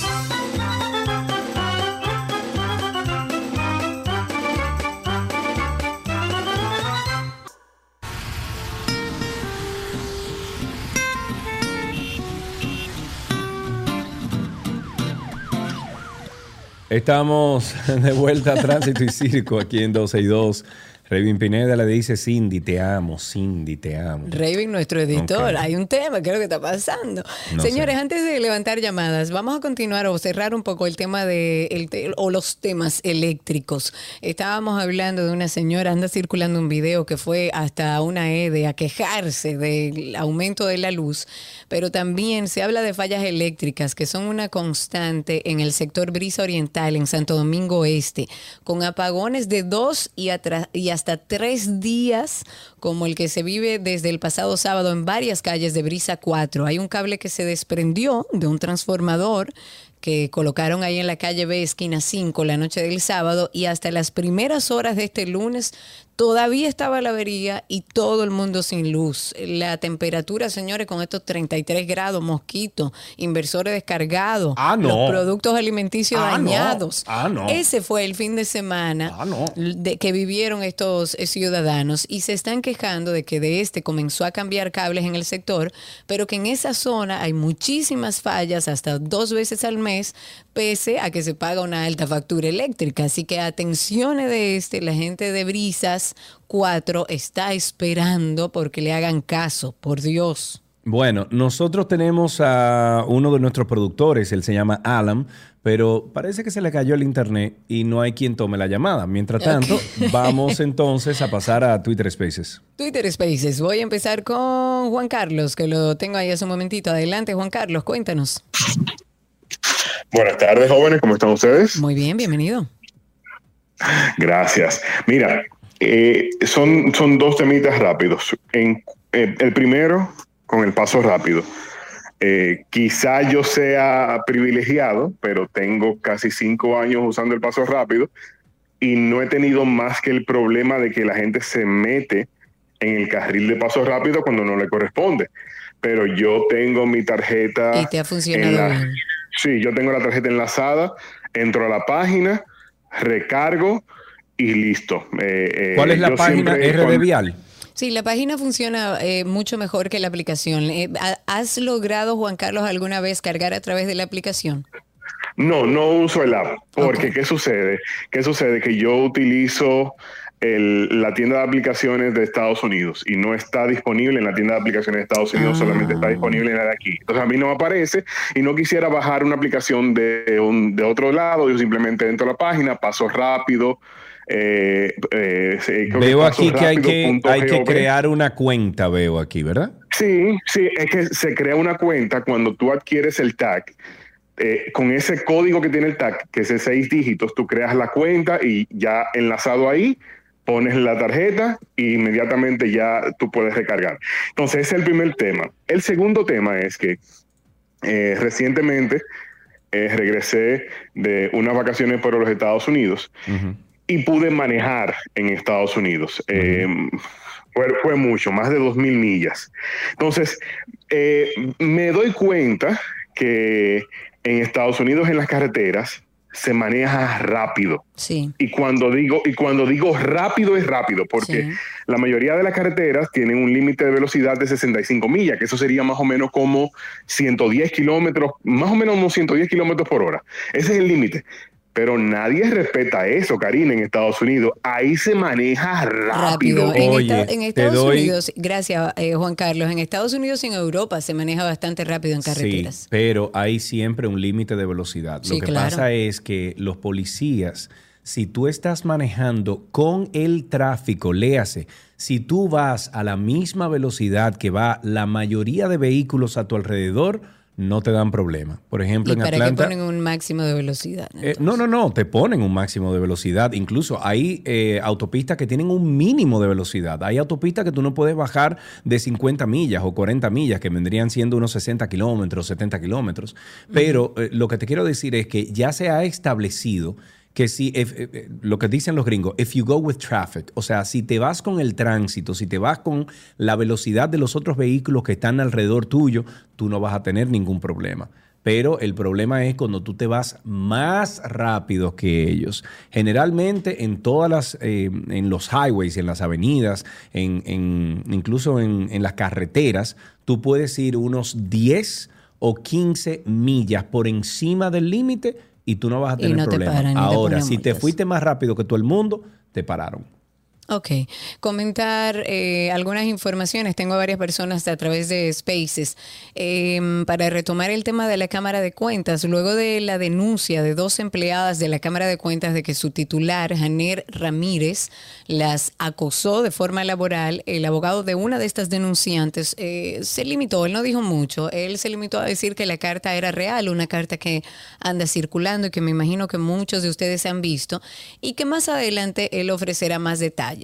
Estamos de vuelta a Tránsito y Circo aquí en 12 y 2. Revin Pineda le dice, Cindy, te amo, Cindy, te amo. Raven, nuestro editor, hay un tema, ¿qué es lo que está pasando? No Señores, antes de levantar llamadas, vamos a continuar o cerrar un poco el tema de, el te- o los temas eléctricos. Estábamos hablando de una señora, anda circulando un video que fue hasta una EDE a quejarse del aumento de la luz, pero también se habla de fallas eléctricas que son una constante en el sector brisa oriental, en Santo Domingo Este, con apagones de dos y, y hasta tres días, como el que se vive desde el pasado sábado en varias calles de Brisa 4. Hay un cable que se desprendió de un transformador que colocaron ahí en la calle B, esquina 5, la noche del sábado, y hasta las primeras horas de este lunes todavía estaba la avería y todo el mundo sin luz. La temperatura, señores, con estos 33 grados, mosquito, inversores descargados, Ah, no. los productos alimenticios Ah, no. dañados. Ah, no. Ese fue el fin de semana de que vivieron estos eh, ciudadanos y se están quejando de que de este comenzó a cambiar cables en el sector, pero que en esa zona hay muchísimas fallas hasta dos veces al mes, pese a que se paga una alta factura eléctrica. Así que atenciones de este, la gente de Brisas 4 está esperando porque le hagan caso, por Dios. Bueno, nosotros tenemos a uno de nuestros productores, él se llama Alan, pero parece que se le cayó el internet y no hay quien tome la llamada. Mientras tanto, vamos entonces a pasar a Twitter Spaces. Twitter Spaces. Voy a empezar con Juan Carlos, que lo tengo ahí hace un momentito. Adelante, Juan Carlos, cuéntanos. Buenas tardes, jóvenes, ¿cómo están ustedes? Muy bien, bienvenido. Gracias. Mira, eh, son, son dos temitas rápidos. En, eh, el primero, con el paso rápido. Eh, quizá yo sea privilegiado, pero tengo casi cinco años usando el paso rápido y no he tenido más que el problema de que la gente se mete en el carril de paso rápido cuando no le corresponde. Pero yo tengo mi tarjeta. Y te ha funcionado la- bien. Sí, yo tengo la tarjeta enlazada, entro a la página, recargo y listo. Eh, eh, ¿Cuál es la página RD Vial? Sí, la página funciona eh, mucho mejor que la aplicación. Eh, ¿ha- ¿Has logrado, Juan Carlos, alguna vez cargar a través de la aplicación? No, no uso el app. Porque, ¿qué sucede? ¿Qué sucede? Que yo utilizo el- la tienda de aplicaciones de Estados Unidos y no está disponible en la tienda de aplicaciones de Estados Unidos, solamente está disponible en la de aquí. Entonces a mí no me aparece y no quisiera bajar una aplicación de, un, de otro lado. Yo simplemente entro a la página, paso rápido. Eh, eh, sí, creo que Veo aquí que hay que, hay que crear una cuenta, veo aquí, ¿verdad? Sí, sí, es que se crea una cuenta cuando tú adquieres el tag. eh, con ese código que tiene el tag, que es de seis dígitos, tú creas la cuenta y ya enlazado ahí, pones la tarjeta e inmediatamente ya tú puedes recargar. Entonces, ese es el primer tema. El segundo tema es que recientemente regresé de unas vacaciones por los Estados Unidos y pude manejar en Estados Unidos. Eh, fue, fue mucho, más de 2.000 millas. Entonces, eh, me doy cuenta que en Estados Unidos, en las carreteras, se maneja rápido. Sí. Y cuando digo, y cuando digo rápido es rápido, porque Sí. la mayoría de las carreteras tienen un límite de velocidad de 65 millas, que eso sería más o menos como 110 kilómetros, más o menos unos 110 kilómetros por hora. Ese es el límite. Pero nadie respeta eso, Karina, en Estados Unidos. Ahí se maneja rápido. En, esta- en Estados Unidos, gracias eh, Juan Carlos, en Estados Unidos y en Europa se maneja bastante rápido en carreteras. Sí, pero hay siempre un límite de velocidad. Sí, Lo que claro. pasa es que los policías, si tú estás manejando con el tráfico, léase, si tú vas a la misma velocidad que va la mayoría de vehículos a tu alrededor, no te dan problema. Por ejemplo, ¿Y en para qué Atlanta... ponen un máximo de velocidad? Eh, no, no, no, te ponen un máximo de velocidad. Incluso hay eh, autopistas que tienen un mínimo de velocidad. Hay autopistas que tú no puedes bajar de 50 millas o 40 millas, que vendrían siendo unos 60 kilómetros, 70 kilómetros. Pero eh, lo que te quiero decir es que ya se ha establecido que si, eh, eh, lo que dicen los gringos, if you go with traffic, o sea, si te vas con el tránsito, si te vas con la velocidad de los otros vehículos que están alrededor tuyo, tú no vas a tener ningún problema. Pero el problema es cuando tú te vas más rápido que ellos. Generalmente en todas las, eh, en los highways, en las avenidas, en, incluso en las carreteras, tú puedes ir unos 10 o 15 millas por encima del límite y tú no vas a tener no te problema. paran, ni te Ahora, si te fuiste más rápido que todo el mundo, te pararon. Ok, comentar eh, algunas informaciones. Tengo a varias personas a través de Spaces. Eh, para retomar el tema de la Cámara de Cuentas, luego de la denuncia de dos empleadas de la Cámara de Cuentas de que su titular, Janer Ramírez, las acosó de forma laboral, el abogado de una de estas denunciantes eh, se limitó, él no dijo mucho, él se limitó a decir que la carta era real, una carta que anda circulando y que me imagino que muchos de ustedes han visto y que más adelante él ofrecerá más detalles.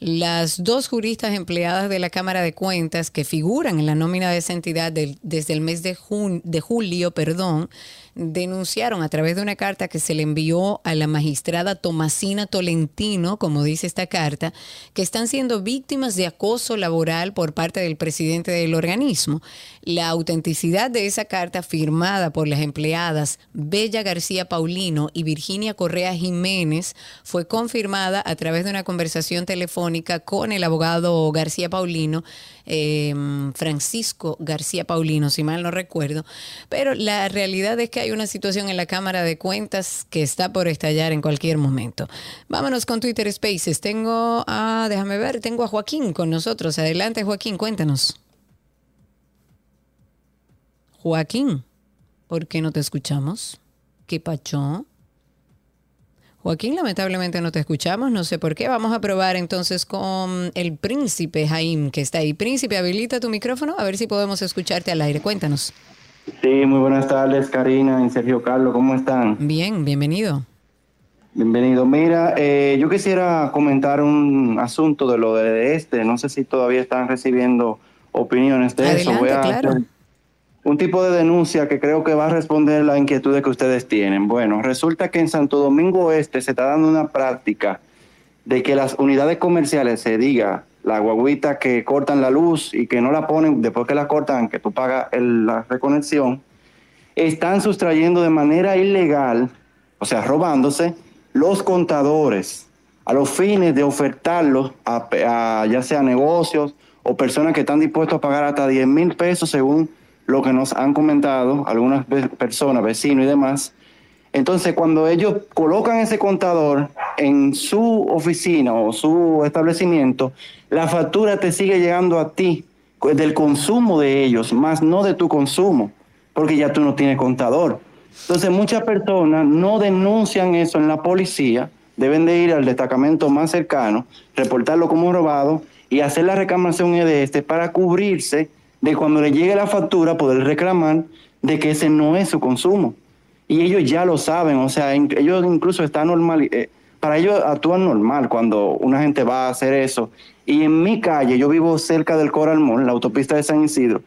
Las dos juristas empleadas de la Cámara de Cuentas que figuran en la nómina de esa entidad del- desde el mes de, de julio, perdón, denunciaron a través de una carta que se le envió a la magistrada Tomasina Tolentino, como dice esta carta, que están siendo víctimas de acoso laboral por parte del presidente del organismo. La autenticidad de esa carta firmada por las empleadas Bella García Paulino y Virginia Correa Jiménez fue confirmada a través de una conversación telefónica con el abogado García Paulino, eh, Francisco García Paulino, si mal no recuerdo. Pero la realidad es que hay una situación en la Cámara de Cuentas que está por estallar en cualquier momento. Vámonos con Twitter Spaces. Tengo a, déjame ver, tengo a Joaquín con nosotros. Adelante, Joaquín, cuéntanos. Joaquín, ¿por qué no te escuchamos? ¿Qué pacho? Joaquín, lamentablemente no te escuchamos, no sé por qué. Vamos a probar entonces con el príncipe Jaim, que está ahí. Príncipe, habilita tu micrófono, a ver si podemos escucharte al aire. Cuéntanos. Sí, muy buenas tardes, Karina y Sergio Carlos, ¿cómo están? Bien, bienvenido. Bienvenido. Mira, eh, yo quisiera comentar un asunto de lo de este, no sé si todavía están recibiendo opiniones de eso. Voy a claro. Un tipo de denuncia que creo que va a responder la inquietud que ustedes tienen. Bueno, resulta que en Santo Domingo Este se está dando una práctica de que las unidades comerciales se diga la guaguita que cortan la luz y que no la ponen después que la cortan, que tú pagas el- la reconexión, están sustrayendo de manera ilegal, o sea, robándose los contadores a los fines de ofertarlos a, a ya sea negocios o personas que están dispuestos a pagar hasta 10 mil pesos según lo que nos han comentado algunas personas, vecinos y demás. Entonces, cuando ellos colocan ese contador en su oficina o su establecimiento, la factura te sigue llegando a ti del consumo de ellos, más no de tu consumo, porque ya tú no tienes contador. Entonces, muchas personas no denuncian eso en la policía, deben de ir al destacamento más cercano, reportarlo como robado y hacer la reclamación de este para cubrirse de cuando le llegue la factura poder reclamar de que ese no es su consumo y ellos ya lo saben, o sea, ellos incluso están normal, eh, para ellos actúan normal cuando una gente va a hacer eso. Y en mi calle, yo vivo cerca del Coral la autopista de San Isidro,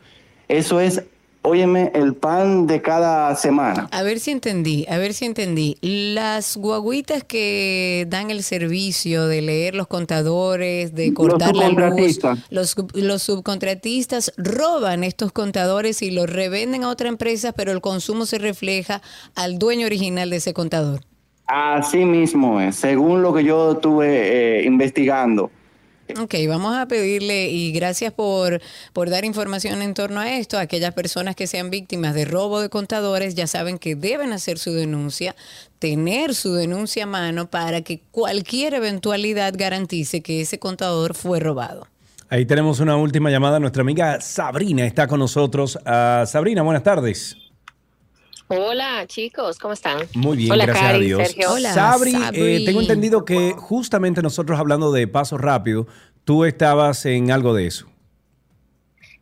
eso es óyeme, el pan de cada semana. A ver si entendí, a ver si entendí. Las guaguitas que dan el servicio de leer los contadores, de cortar la luz, los, los subcontratistas roban estos contadores y los revenden a otra empresa, pero el consumo se refleja al dueño original de ese contador. Así mismo es, según lo que yo estuve eh, investigando. Ok, vamos a pedirle y gracias por, por dar información en torno a esto. Aquellas personas que sean víctimas de robo de contadores ya saben que deben hacer su denuncia, tener su denuncia a mano para que cualquier eventualidad garantice que ese contador fue robado. Ahí tenemos una última llamada. Nuestra amiga Sabrina está con nosotros. Ah, Sabrina, buenas tardes. Hola chicos, ¿cómo están? Muy bien, Hola, gracias a Dios. Sergio. Sabri, eh, tengo entendido que justamente nosotros hablando de paso rápido, tú estabas en algo de eso.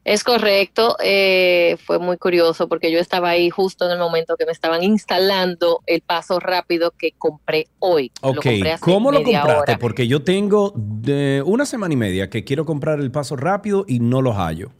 Es correcto, eh, fue muy curioso porque yo estaba ahí justo en el momento que me estaban instalando el paso rápido que compré hoy. Lo Ok, compré hace ¿cómo lo compraste? hora. Porque yo tengo de una semana y media que quiero comprar el paso rápido y no los hallo.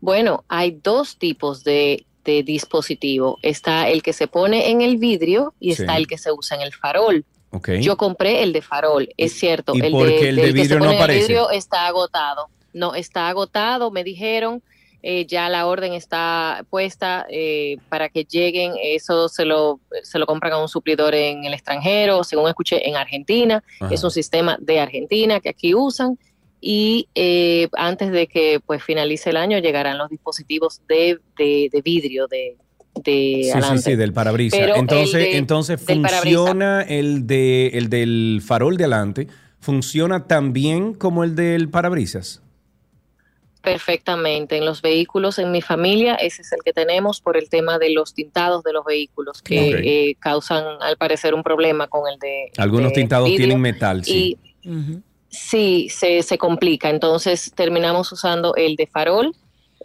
Bueno, hay dos tipos de, de dispositivo. Está el que se pone en el vidrio y Sí. está el que se usa en el farol. Ok. Yo compré el de farol, es cierto. y el de, el de que vidrio no el aparece? vidrio está agotado. No, está agotado, me dijeron. eh, ya la orden está puesta eh, para que lleguen. Eso se lo, se lo compran a un suplidor en el extranjero, según escuché, en Argentina. Ajá. Es un sistema de Argentina que aquí usan. Y eh, antes de que pues finalice el año llegarán los dispositivos de, de, de vidrio de, de Sí, sí, sí, del parabrisas. Entonces, de- entonces funciona el de el del farol de adelante, funciona tan bien como el del parabrisas. Perfectamente. En los vehículos, en mi familia, ese es el que tenemos por el tema de los tintados de los vehículos que eh, causan, al parecer, un problema con el de. Algunos de tintados vidrio. tienen metal, sí. Y sí, se, se complica. Entonces terminamos usando el de farol.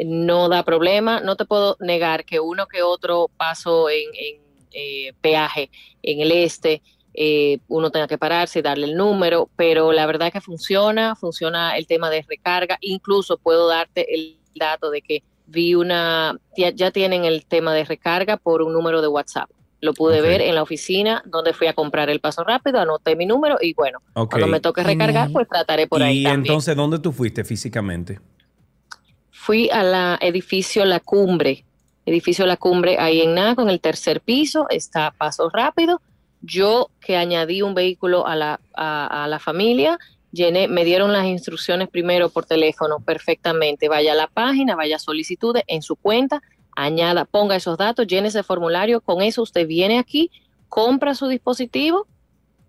No da problema. No te puedo negar que uno que otro paso en, en, eh, peaje en el este, eh, uno tenga que pararse y darle el número, pero la verdad que funciona, funciona el tema de recarga. Incluso puedo darte el dato de que vi una, ya, ya tienen el tema de recarga por un número de WhatsApp. Lo pude ver en la oficina donde fui a comprar el paso rápido, anoté mi número y bueno, cuando me toque recargar, pues trataré por ahí y también. entonces, ¿dónde tú fuiste físicamente? Fui a la edificio La Cumbre, edificio La Cumbre ahí en Naco, en el tercer piso, está paso rápido. Yo que añadí un vehículo a la, a, a la familia, llené, me dieron las instrucciones primero por teléfono perfectamente. Vaya a la página, vaya a solicitudes en su cuenta, añada, ponga esos datos, llene ese formulario. Con eso usted viene aquí, compra su dispositivo,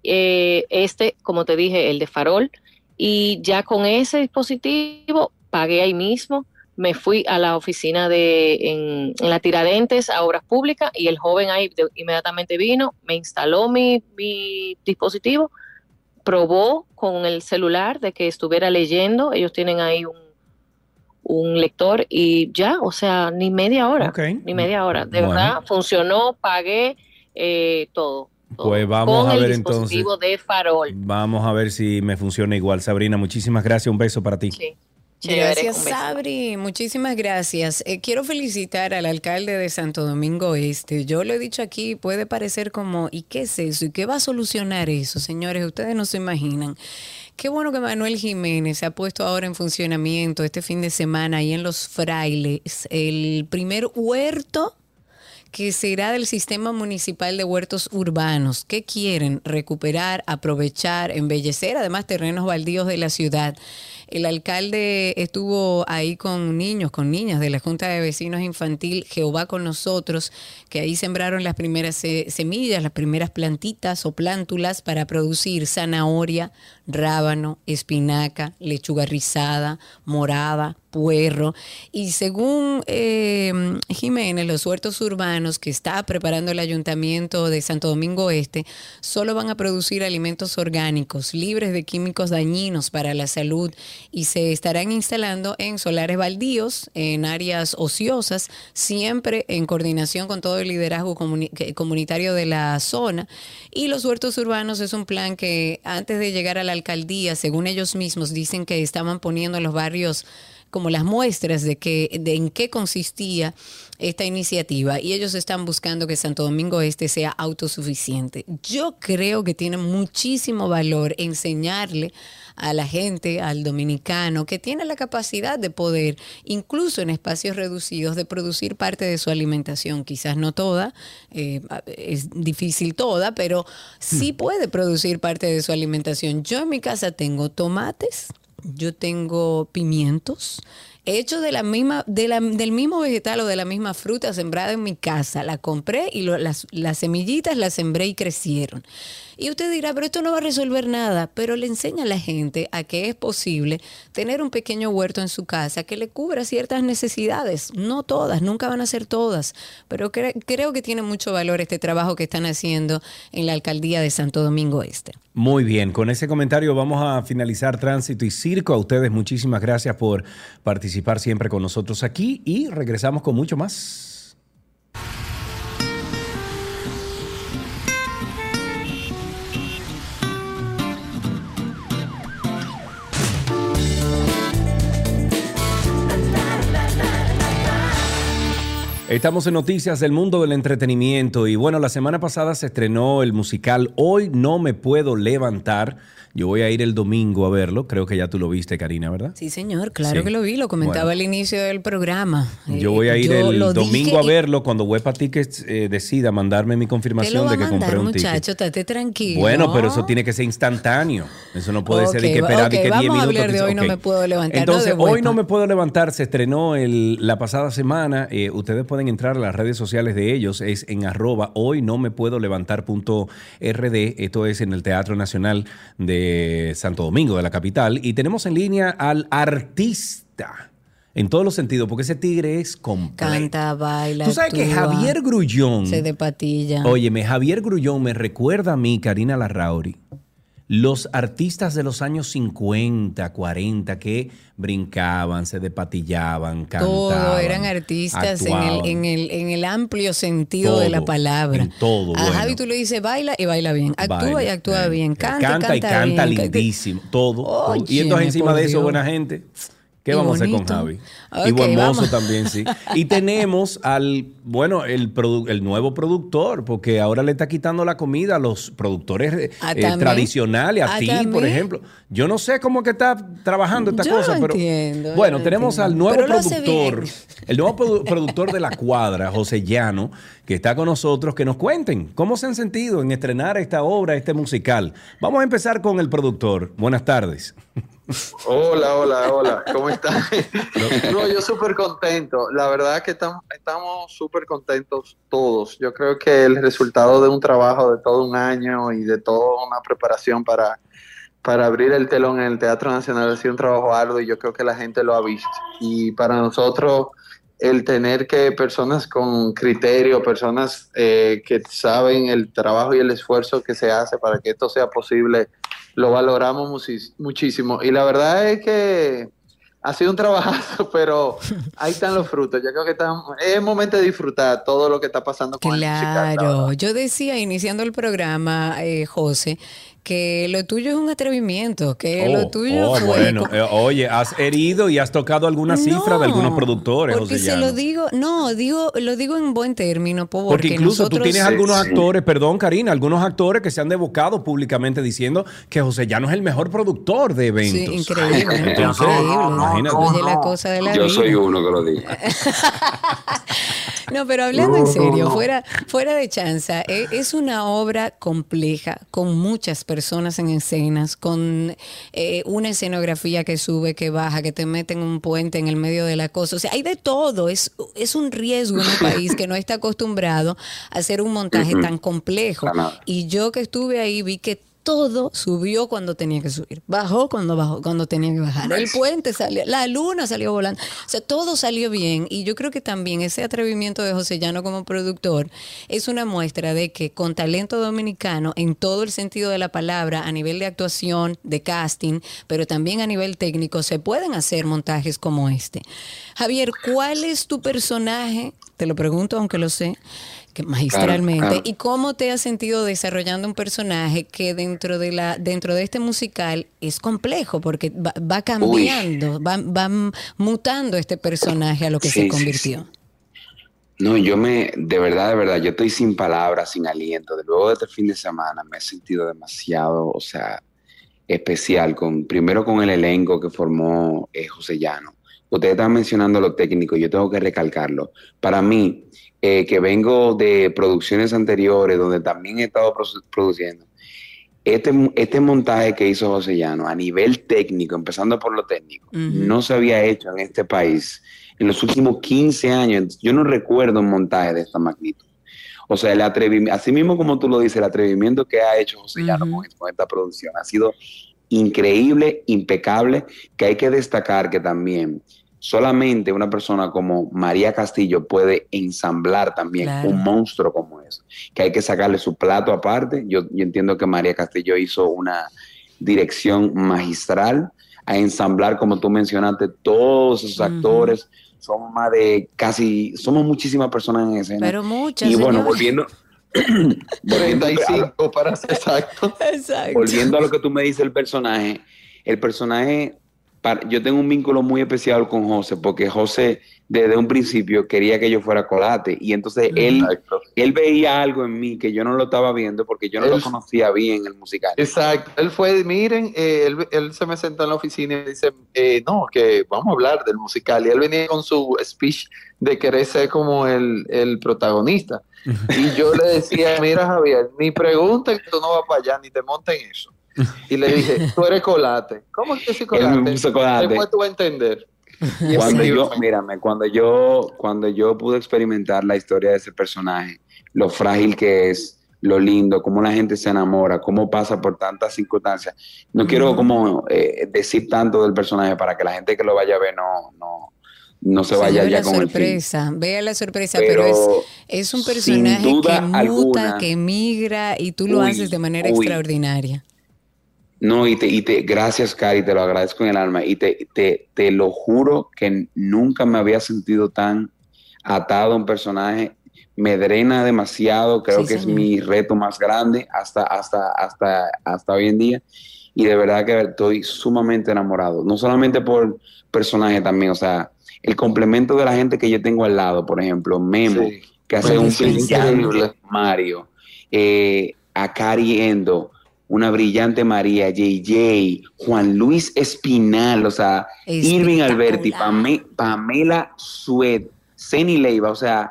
eh, este, como te dije, el de farol, y ya con ese dispositivo pagué ahí mismo. Me fui a la oficina de en, la Tiradentes a Obras Públicas y el joven ahí inmediatamente vino, me instaló mi, mi dispositivo, probó con el celular de que estuviera leyendo. Ellos tienen ahí un, un lector y ya, o sea, ni media hora, ni media hora. De Bueno. verdad, funcionó, pagué eh, todo. Pues vamos con a el ver entonces. dispositivo de farol. Vamos a ver si me funciona igual. Sabrina, muchísimas gracias. Un beso para ti. Chévere, Gracias. Sabri. Muchísimas gracias. Eh, quiero felicitar al alcalde de Santo Domingo Este. Yo lo he dicho aquí, puede parecer como, ¿y qué es eso? ¿Y qué va a solucionar eso? Señores, ustedes no se imaginan. Qué bueno que Manuel Jiménez se ha puesto ahora en funcionamiento este fin de semana ahí en Los Frailes, el primer huerto que será del sistema municipal de huertos urbanos. ¿Qué quieren? Recuperar, aprovechar, embellecer, además terrenos baldíos de la ciudad. El alcalde estuvo ahí con niños, con niñas de la Junta de Vecinos Infantil Jehová con nosotros, que ahí sembraron las primeras se- semillas, las primeras plantitas o plántulas para producir zanahoria, rábano, espinaca, lechuga rizada, morada, puerro. Y según eh, Jiménez, los huertos urbanos que está preparando el ayuntamiento de Santo Domingo Este solo van a producir alimentos orgánicos libres de químicos dañinos para la salud y se estarán instalando en solares baldíos, en áreas ociosas, siempre en coordinación con todo el liderazgo comunitario de la zona. Y los huertos urbanos es un plan que antes de llegar a la alcaldía, según ellos mismos, dicen que estaban poniendo en los barrios como las muestras de que de en qué consistía esta iniciativa y ellos están buscando que Santo Domingo Este sea autosuficiente. Yo creo que tiene muchísimo valor enseñarle a la gente, al dominicano, que tiene la capacidad de poder, incluso en espacios reducidos, de producir parte de su alimentación. Quizás no toda, eh, es difícil toda, pero sí puede producir parte de su alimentación. Yo en mi casa tengo tomates, yo tengo pimientos, hecho de la misma, de la- del mismo vegetal o de la misma fruta sembrada en mi casa. La compré y lo- las, las semillitas las sembré y crecieron. Y usted dirá, pero esto no va a resolver nada, pero le enseña a la gente a que es posible tener un pequeño huerto en su casa que le cubra ciertas necesidades. No todas, nunca van a ser todas, pero cre- creo que tiene mucho valor este trabajo que están haciendo en la alcaldía de Santo Domingo Este. Muy bien, con ese comentario vamos a finalizar Tránsito y Circo. A ustedes muchísimas gracias por participar siempre con nosotros aquí y regresamos con mucho más. Estamos en Noticias del Mundo del Entretenimiento y bueno, la semana pasada se estrenó el musical Hoy no me puedo levantar. Yo voy a ir el domingo a verlo, creo que ya tú lo viste, Karina, ¿verdad? Sí, señor, claro Sí. que lo vi, lo comentaba Bueno. al inicio del programa. Yo Eh, voy a ir yo el domingo a verlo cuando Huepa Tickets eh, decida mandarme mi confirmación de que mandar, compré un ticket. muchacho, estate tranquilo. Bueno, pero eso tiene que ser instantáneo. Eso no puede ser de que esperar de ok, que 10 vamos a minutos. hablar de hoy no me puedo levantar, Entonces, de hoy no me puedo levantar. Se estrenó el- la pasada semana. Eh, ustedes pueden entrar a las redes sociales de ellos. Es en arroba hoy no me puedo levantar punto RD. Esto es en el Teatro Nacional de Santo Domingo, de la capital. Y tenemos en línea al artista. En todos los sentidos, porque ese tigre es completo. Canta, baila. Tú sabes que Javier Grullón. Se de patilla. Óyeme, Javier Grullón me recuerda a mí, Karina Larrauri, los artistas de los años 50, 40 que brincaban, se depatillaban, cantaban. Todo eran artistas en el, actuaban. en, el, en el amplio sentido de la palabra. en todo, A bueno. Javi tú le dices baila y baila bien, actúa y actúa eh, bien, canta, canta y canta canta bien. lindísimo, todo. todo. Y entonces encima de eso, Dios. buena gente. ¿Qué Y vamos a hacer con. Javi? Ok, y buen mozo vamos. también, sí. Y tenemos al, bueno, el, nuevo productor, porque ahora le está quitando la comida a los productores eh, Ah, eh, tradicionales, a Ah, ti, por ejemplo. Yo no sé cómo que está trabajando esta Yo cosa, no pero entiendo, bueno, no tenemos al nuevo Pero lo productor, el nuevo produ- productor de la cuadra, José Llano, que está con nosotros, que nos cuenten cómo se han sentido en estrenar esta obra, este musical. Vamos a empezar con el productor. Buenas tardes. Hola, hola, hola, ¿cómo están? No, yo súper contento. La verdad es que estamos estamos súper contentos todos. Yo creo que el resultado de un trabajo de todo un año y de toda una preparación para, para abrir el telón en el Teatro Nacional ha sido un trabajo arduo y yo creo que la gente lo ha visto. Y para nosotros el tener que personas con criterio, personas eh, que saben el trabajo y el esfuerzo que se hace para que esto sea posible, lo valoramos muchísimo. Y la verdad es que ha sido un trabajazo, pero ahí están los frutos. Yo creo que están, es momento de disfrutar todo lo que está pasando con el musical. Claro, yo decía iniciando el programa, eh, José, que lo tuyo es un atrevimiento, que Oh, lo tuyo oh, fue bueno, eh, oye, has herido y has tocado alguna cifra de algunos productores, Porque José se Llano. lo digo, no, digo, lo digo en buen término, porque, Porque incluso tú tienes algunos actores, perdón Karina, algunos actores que se han devocado públicamente diciendo que José Llano es el mejor productor de eventos. Sí, increíble, Entonces, imagínate. Oye, la cosa de la Yo vida. soy uno que lo diga. No, pero hablando en No, no, serio, no. fuera, fuera de chanza, e- es una obra compleja, con muchas personas en escenas, con eh, una escenografía que sube, que baja, que te mete en un puente en el medio de la cosa. O sea, hay de todo. Es, es un riesgo en un país que no está acostumbrado a hacer un montaje tan complejo. Y yo que estuve ahí vi que todo subió cuando tenía que subir, bajó cuando bajó, cuando tenía que bajar. El puente salió, la luna salió volando. O sea, todo salió bien. Y yo creo que también ese atrevimiento de José Llano como productor es una muestra de que con talento dominicano, en todo el sentido de la palabra, a nivel de actuación, de casting, pero también a nivel técnico, se pueden hacer montajes como este. Javier, ¿cuál es tu personaje? Te lo pregunto, aunque lo sé. Que magistralmente. Claro, claro. ¿Y cómo te has sentido desarrollando un personaje que dentro de la dentro de este musical es complejo porque va, va cambiando, va, va mutando este personaje a lo que Sí, se sí, convirtió? No, yo me, de verdad, de verdad, yo estoy sin palabras, sin aliento. De luego de este fin de semana me he sentido demasiado, o sea, especial, con, primero con el elenco que formó eh, José Llano. Ustedes están mencionando lo técnico, yo tengo que recalcarlo. Para mí, eh, que vengo de producciones anteriores donde también he estado produ- produciendo, este, este montaje que hizo José Llano a nivel técnico, empezando por lo técnico, no se había hecho en este país en los últimos 15 años. Yo no recuerdo un montaje de esta magnitud. O sea, el atrevimiento, así mismo como tú lo dices, el atrevimiento que ha hecho José Llano con, con esta producción ha sido increíble, impecable, que hay que destacar que también solamente una persona como María Castillo puede ensamblar también Claro. un monstruo como eso, que hay que sacarle su plato aparte. Yo, yo entiendo que María Castillo hizo una dirección magistral a ensamblar, como tú mencionaste, todos esos actores. Somos más de casi, somos muchísimas personas en escena. Pero muchas, Y bueno, señor. volviendo, volviendo a- 35 para ser exacto. Exacto. volviendo a lo que tú me dices del personaje, el personaje, para- yo tengo un vínculo muy especial con José, porque José desde un principio quería que yo fuera colate, y entonces él, él veía algo en mí que yo no lo estaba viendo porque yo no lo conocía bien el musical. Exacto. Él fue, miren, eh, él, él se me sentó en la oficina y dice, eh, no, que vamos a hablar del musical. Y él venía con su speech de querer ser como el, el protagonista. Y yo le decía, mira Javier, ni pregunte que tú no vas para allá, ni te montes en eso. Y le dije, tú eres colate. ¿Cómo que soy Él me colate? puso colate. Después tú vas a entender. Y Cuando yo, mírame, cuando yo, cuando yo pude experimentar la historia de ese personaje, lo frágil que es, lo lindo, cómo la gente se enamora, cómo pasa por tantas circunstancias. No quiero como eh, decir tanto del personaje para que la gente que lo vaya a ver no, no, no se vaya ya con el fin. sorpresa, vea la sorpresa, pero, Pero, es, es un personaje que muta, alguna, que migra y tú lo Uy, haces de manera uy. extraordinaria. No, y te, y te, gracias, Cari, te lo agradezco en el alma. Y te, te, te lo juro que nunca me había sentido tan atado a un personaje. Me drena demasiado, creo Sí, que es mi reto más grande hasta, hasta, hasta, hasta hoy en día. Y de verdad que estoy sumamente enamorado. No solamente por personaje también, o sea, el complemento de la gente que yo tengo al lado, por ejemplo, Memo, Sí. que hace un Buenísimo. brillante. Mario, eh, a Cari Endo, una brillante María, JJ, Juan Luis Espinal, o sea, Irving Alberti, Pame- Pamela Sued, Ceni Leiva, o sea,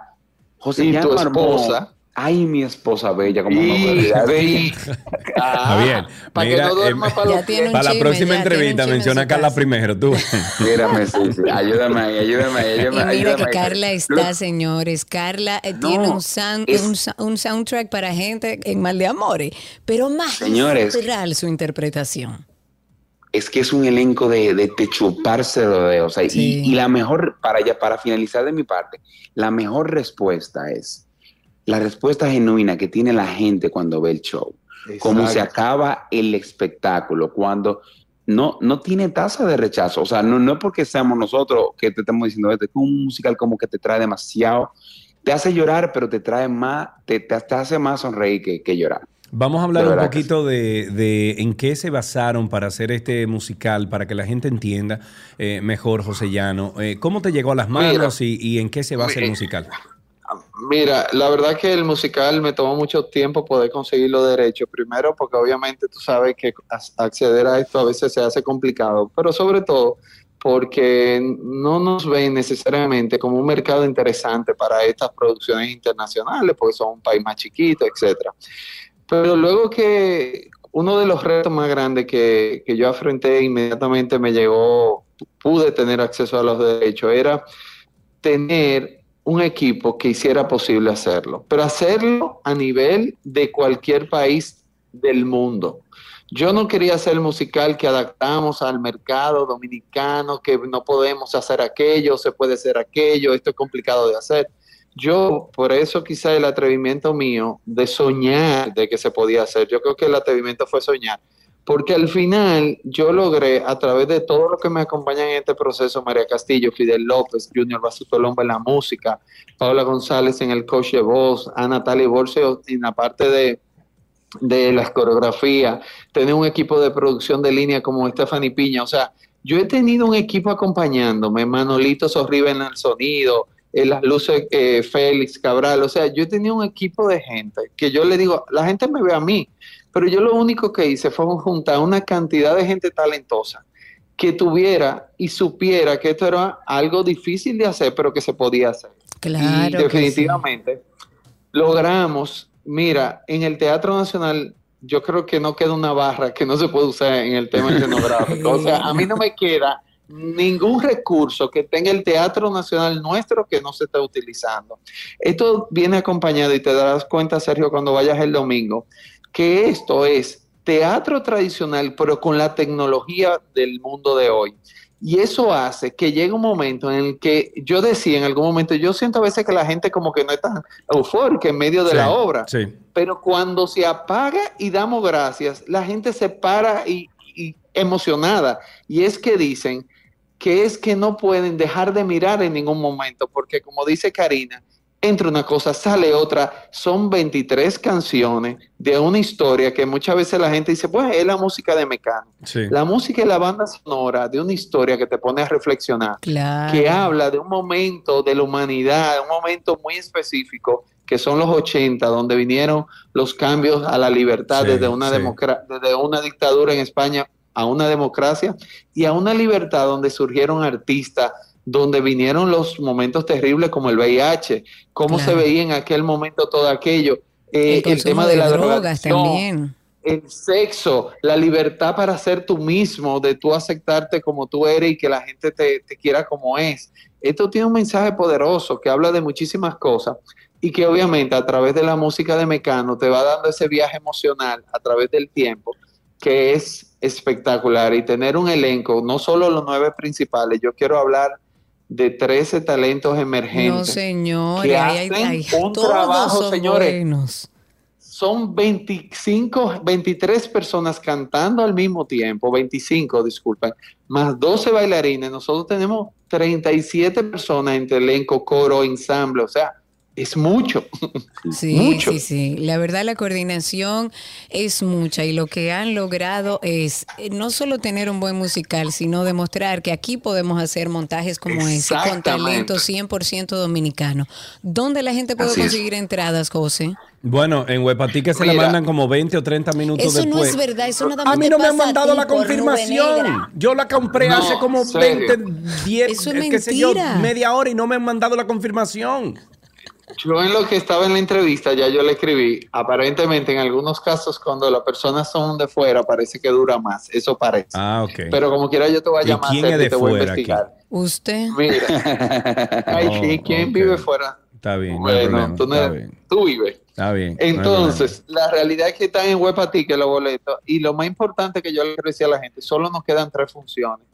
José Y Llano tu esposa. Ay, mi esposa bella, como no Y- de. Ah, para que no duerma eh, para los pies. para la próxima entrevista menciona a Carla primero, tú. Mírame, sí, sí, ayúdame ahí, ayúdame ahí, Y ayúdame, mira que ayúdame. Carla está, señores. Carla eh, tiene un, sound- es- un, sa- un soundtrack para gente en mal de amores, pero Señores. magistral su interpretación. es que es un elenco de, de, de chuparse los dedos. o sea, y, y la mejor, para ya, para finalizar de mi parte, la mejor respuesta es la respuesta genuina que tiene la gente cuando ve el show. Cómo se acaba el espectáculo, cuando no, no tiene tasa de rechazo. O sea, no, no es porque seamos nosotros que te estamos diciendo, este es un musical como que te trae demasiado, te hace llorar, pero te trae más, te, te, te hace más sonreír que, que llorar. Vamos a hablar un poquito de, de en qué se basaron para hacer este musical, para que la gente entienda eh, mejor, José Llano. Eh, ¿Cómo te llegó a las manos y, y en qué se basa el Mira. musical? Mira, la verdad que el musical me tomó mucho tiempo poder conseguir los derechos. Primero, porque obviamente tú sabes que acceder a esto a veces se hace complicado, pero sobre todo porque no nos ven necesariamente como un mercado interesante para estas producciones internacionales, porque son un país más chiquito, etcétera. Pero luego que uno de los retos más grandes que, que yo afronté inmediatamente me llegó, pude tener acceso a los derechos, era tener un equipo que hiciera posible hacerlo, pero hacerlo a nivel de cualquier país del mundo. Yo no quería hacer el musical que adaptamos al mercado dominicano, que no podemos hacer aquello, se puede hacer aquello, esto es complicado de hacer. Yo, por eso quizá el atrevimiento mío de soñar de que se podía hacer, yo creo que el atrevimiento fue soñar, porque al final yo logré, a través de todo lo que me acompaña en este proceso, María Castillo, Fidel López, Junior Basuto Lomba en la música, Paula González en el coach de voz, a Natalia Borcio en la parte de, de las coreografías, tener un equipo de producción de línea como Stephanie Piña, o sea, yo he tenido un equipo acompañándome, Manolito Sorriba en el sonido, en las luces eh, Félix Cabral, o sea, yo he tenido un equipo de gente que yo le digo, la gente me ve a mí, pero yo lo único que hice fue juntar una cantidad de gente talentosa que tuviera y supiera que esto era algo difícil de hacer, pero que se podía hacer. Claro y definitivamente logramos, mira, en el Teatro Nacional yo creo que no queda una barra que no se puede usar en el tema escenográfico. O sea, a mí no me queda ningún recurso que tenga el Teatro Nacional nuestro que no se esté utilizando. Esto viene acompañado y te darás cuenta, Sergio, cuando vayas el domingo, que esto es teatro tradicional, pero con la tecnología del mundo de hoy. Y eso hace que llegue un momento en el que yo decía en algún momento, yo siento a veces que la gente como que no es tan eufórica en medio de Sí, la obra, Sí. pero cuando se apaga y damos gracias, la gente se para y, y emocionada. Y es que dicen que es que no pueden dejar de mirar en ningún momento, porque como dice Karina, entra una cosa, sale otra. Son 23 canciones de una historia que muchas veces la gente dice, pues es la música de Mecano. Sí. La música y la banda sonora de una historia que te pone a reflexionar, Claro. que habla de un momento de la humanidad, un momento muy específico, que son los 80, donde vinieron los cambios a la libertad Sí, desde, una sí. democra- desde una dictadura en España a una democracia y a una libertad donde surgieron artistas, donde vinieron los momentos terribles como el VIH, cómo Claro. se veía en aquel momento todo aquello, eh, el tema de, de, la drogas también. el sexo, la libertad para ser tú mismo, de tú aceptarte como tú eres y que la gente te, te quiera como es. Esto tiene un mensaje poderoso que habla de muchísimas cosas y que obviamente a través de la música de Mecano te va dando ese viaje emocional a través del tiempo que es espectacular y tener un elenco, no solo los nueve principales, yo quiero hablar de 13 talentos emergentes. No, señores, que hay, hay- hacen hay- un todos trabajo, son señores. buenos. Son 25, 23 personas cantando al mismo tiempo, 25, disculpen, más 12 bailarines. Nosotros tenemos 37 personas entre elenco, coro, ensamble, o sea, es mucho. Sí, Mucho. sí, sí. La verdad la coordinación es mucha y lo que han logrado es eh, no solo tener un buen musical, sino demostrar que aquí podemos hacer montajes como ese con talento 100% dominicano. ¿Dónde la gente puede Así es. conseguir entradas, José? Bueno, en Huepati que se la Mira. mandan como 20 o 30 minutos Eso no después. es verdad, eso nada más A mí no me han mandado la confirmación. Yo la compré No, hace como serio. 20, 10, Eso es eh, qué sé yo, media hora y no me han mandado la confirmación. Yo en lo que estaba en la entrevista ya yo le escribí, aparentemente en algunos casos cuando las personas son de fuera parece que dura más, eso parece. Ah, ok. Pero como quiera yo te voy a ¿Y llamar quién Sergio, es de y te voy a fuera aquí? investigar. ¿Usted? Mira, ay, sí, ¿quién vive fuera? Está bien, no Bueno, problema. tú, no- Está bien. tú vives. Está bien. no Entonces, la realidad es que están en web a ti que los boletos. Y lo más importante que yo le decir a la gente, solo nos quedan tres funciones.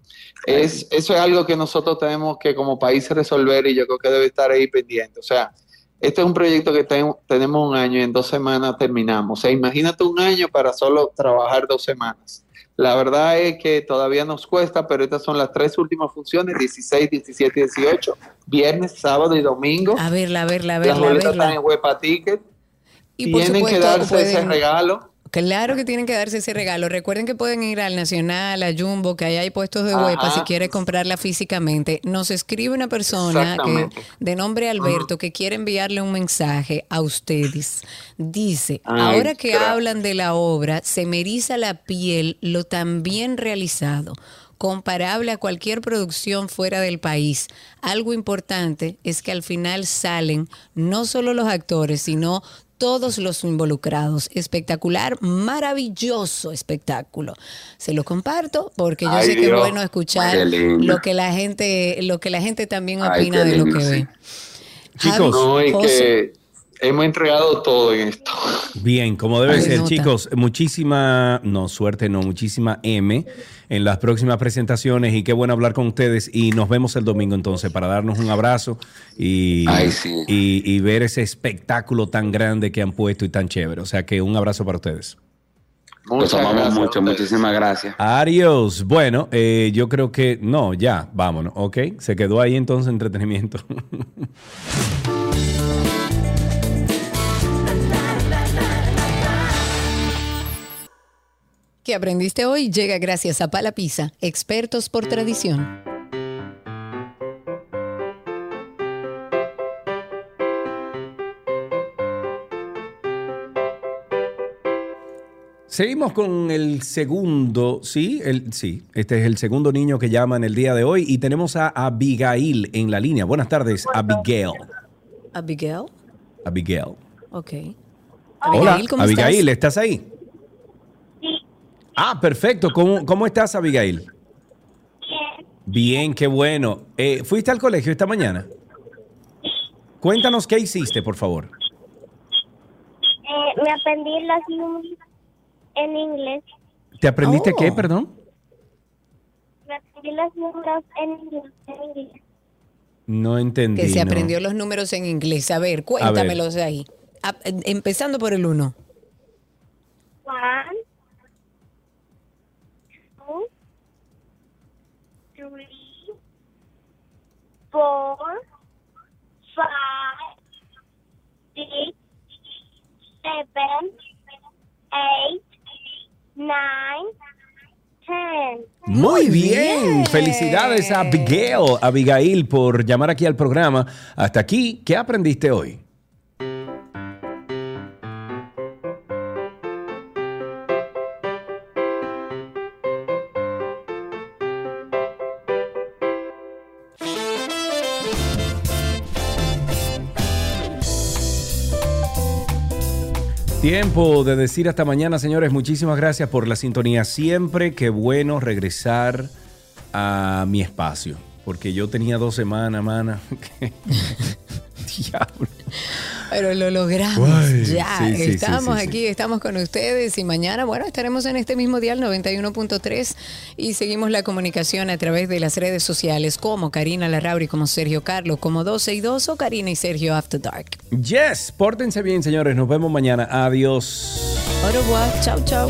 Es, eso es algo que nosotros tenemos que como país resolver y yo creo que debe estar ahí pendiente. O sea, este es un proyecto que ten- tenemos un año y en dos semanas terminamos. O sea, imagínate un año para solo trabajar dos semanas. La verdad es que todavía nos cuesta, pero estas son las tres últimas funciones, 16, 17 y 18, viernes, sábado y domingo. A verla, a verla, a Las verla, a boletas están en Huepa Ticket. Y por Tienen que supuesto, darse ese regalo. Claro que tienen que darse ese regalo. Recuerden que pueden ir al Nacional, a Jumbo, que ahí hay puestos de huepa si quiere comprarla físicamente. Nos escribe una persona que, de nombre Alberto que quiere enviarle un mensaje a ustedes. Dice, Ay, ahora que gracias. hablan de la obra, se me eriza la piel lo tan bien realizado comparable a cualquier producción fuera del país. Algo importante es que al final salen no solo los actores, sino todos los involucrados. Espectacular, maravilloso espectáculo. Se lo comparto porque yo Ay, sé que es Dios, bueno escuchar lo que la gente, lo que la gente también opina de lo que sí. ve. Chicos, No, y José. que hemos entregado todo en esto. Bien, como debe Ay, ser, nota. chicos, muchísima, no, suerte, no, muchísima M en las próximas presentaciones y qué bueno hablar con ustedes y nos vemos el domingo entonces para darnos un abrazo y, Ay, sí. y, y ver ese espectáculo tan grande que han puesto y tan chévere. O sea que un abrazo para ustedes. Los amamos gracias mucho, muchísimas gracias. Adiós. Bueno, eh, yo creo que no, ya, vámonos, ¿ok? Se quedó ahí entonces entretenimiento. ¿Qué aprendiste hoy? Llega gracias a Pala Pizza, expertos por tradición. Seguimos con el segundo, sí, el, sí, este es el segundo niño que llama en el día de hoy y tenemos a Abigail en la línea. Buenas tardes, Abigail. Abigail. Abigail. Ok. Hola, Abigail, ¿cómo Abigail, estás? ¿estás ahí? Ah, perfecto. ¿Cómo, cómo estás, Abigail? Bien, qué bueno. Eh, ¿Fuiste al colegio esta mañana? Cuéntanos qué hiciste, por favor. Eh, me aprendí las números en inglés. ¿Te aprendiste Oh. qué, perdón? Me aprendí los números en inglés. en inglés. No entendí. Que se no. aprendió los números en inglés. A ver, cuéntamelos de ahí. A- empezando por el uno. One, four, five, six, seven, eight, nine, ten. Muy bien. Felicidades a Abigail, Abigail por llamar aquí al programa. Hasta aquí, ¿qué aprendiste hoy? Tiempo de decir hasta mañana, señores. Muchísimas gracias por la sintonía. Siempre qué bueno regresar a mi espacio. Porque yo tenía dos semanas, mana. que- Diablo. Pero lo logramos. Ya, sí, sí, sí, estamos sí, sí. aquí, estamos con ustedes y mañana, bueno, estaremos en este mismo dial 91.3 y seguimos la comunicación a través de las redes sociales como Karina Larrauri, como Sergio Carlos, como 12 y 2 o Karina y Sergio After Dark. Yes, pórtense bien, señores. Nos vemos mañana. Adiós. Au revoir, chao, chao.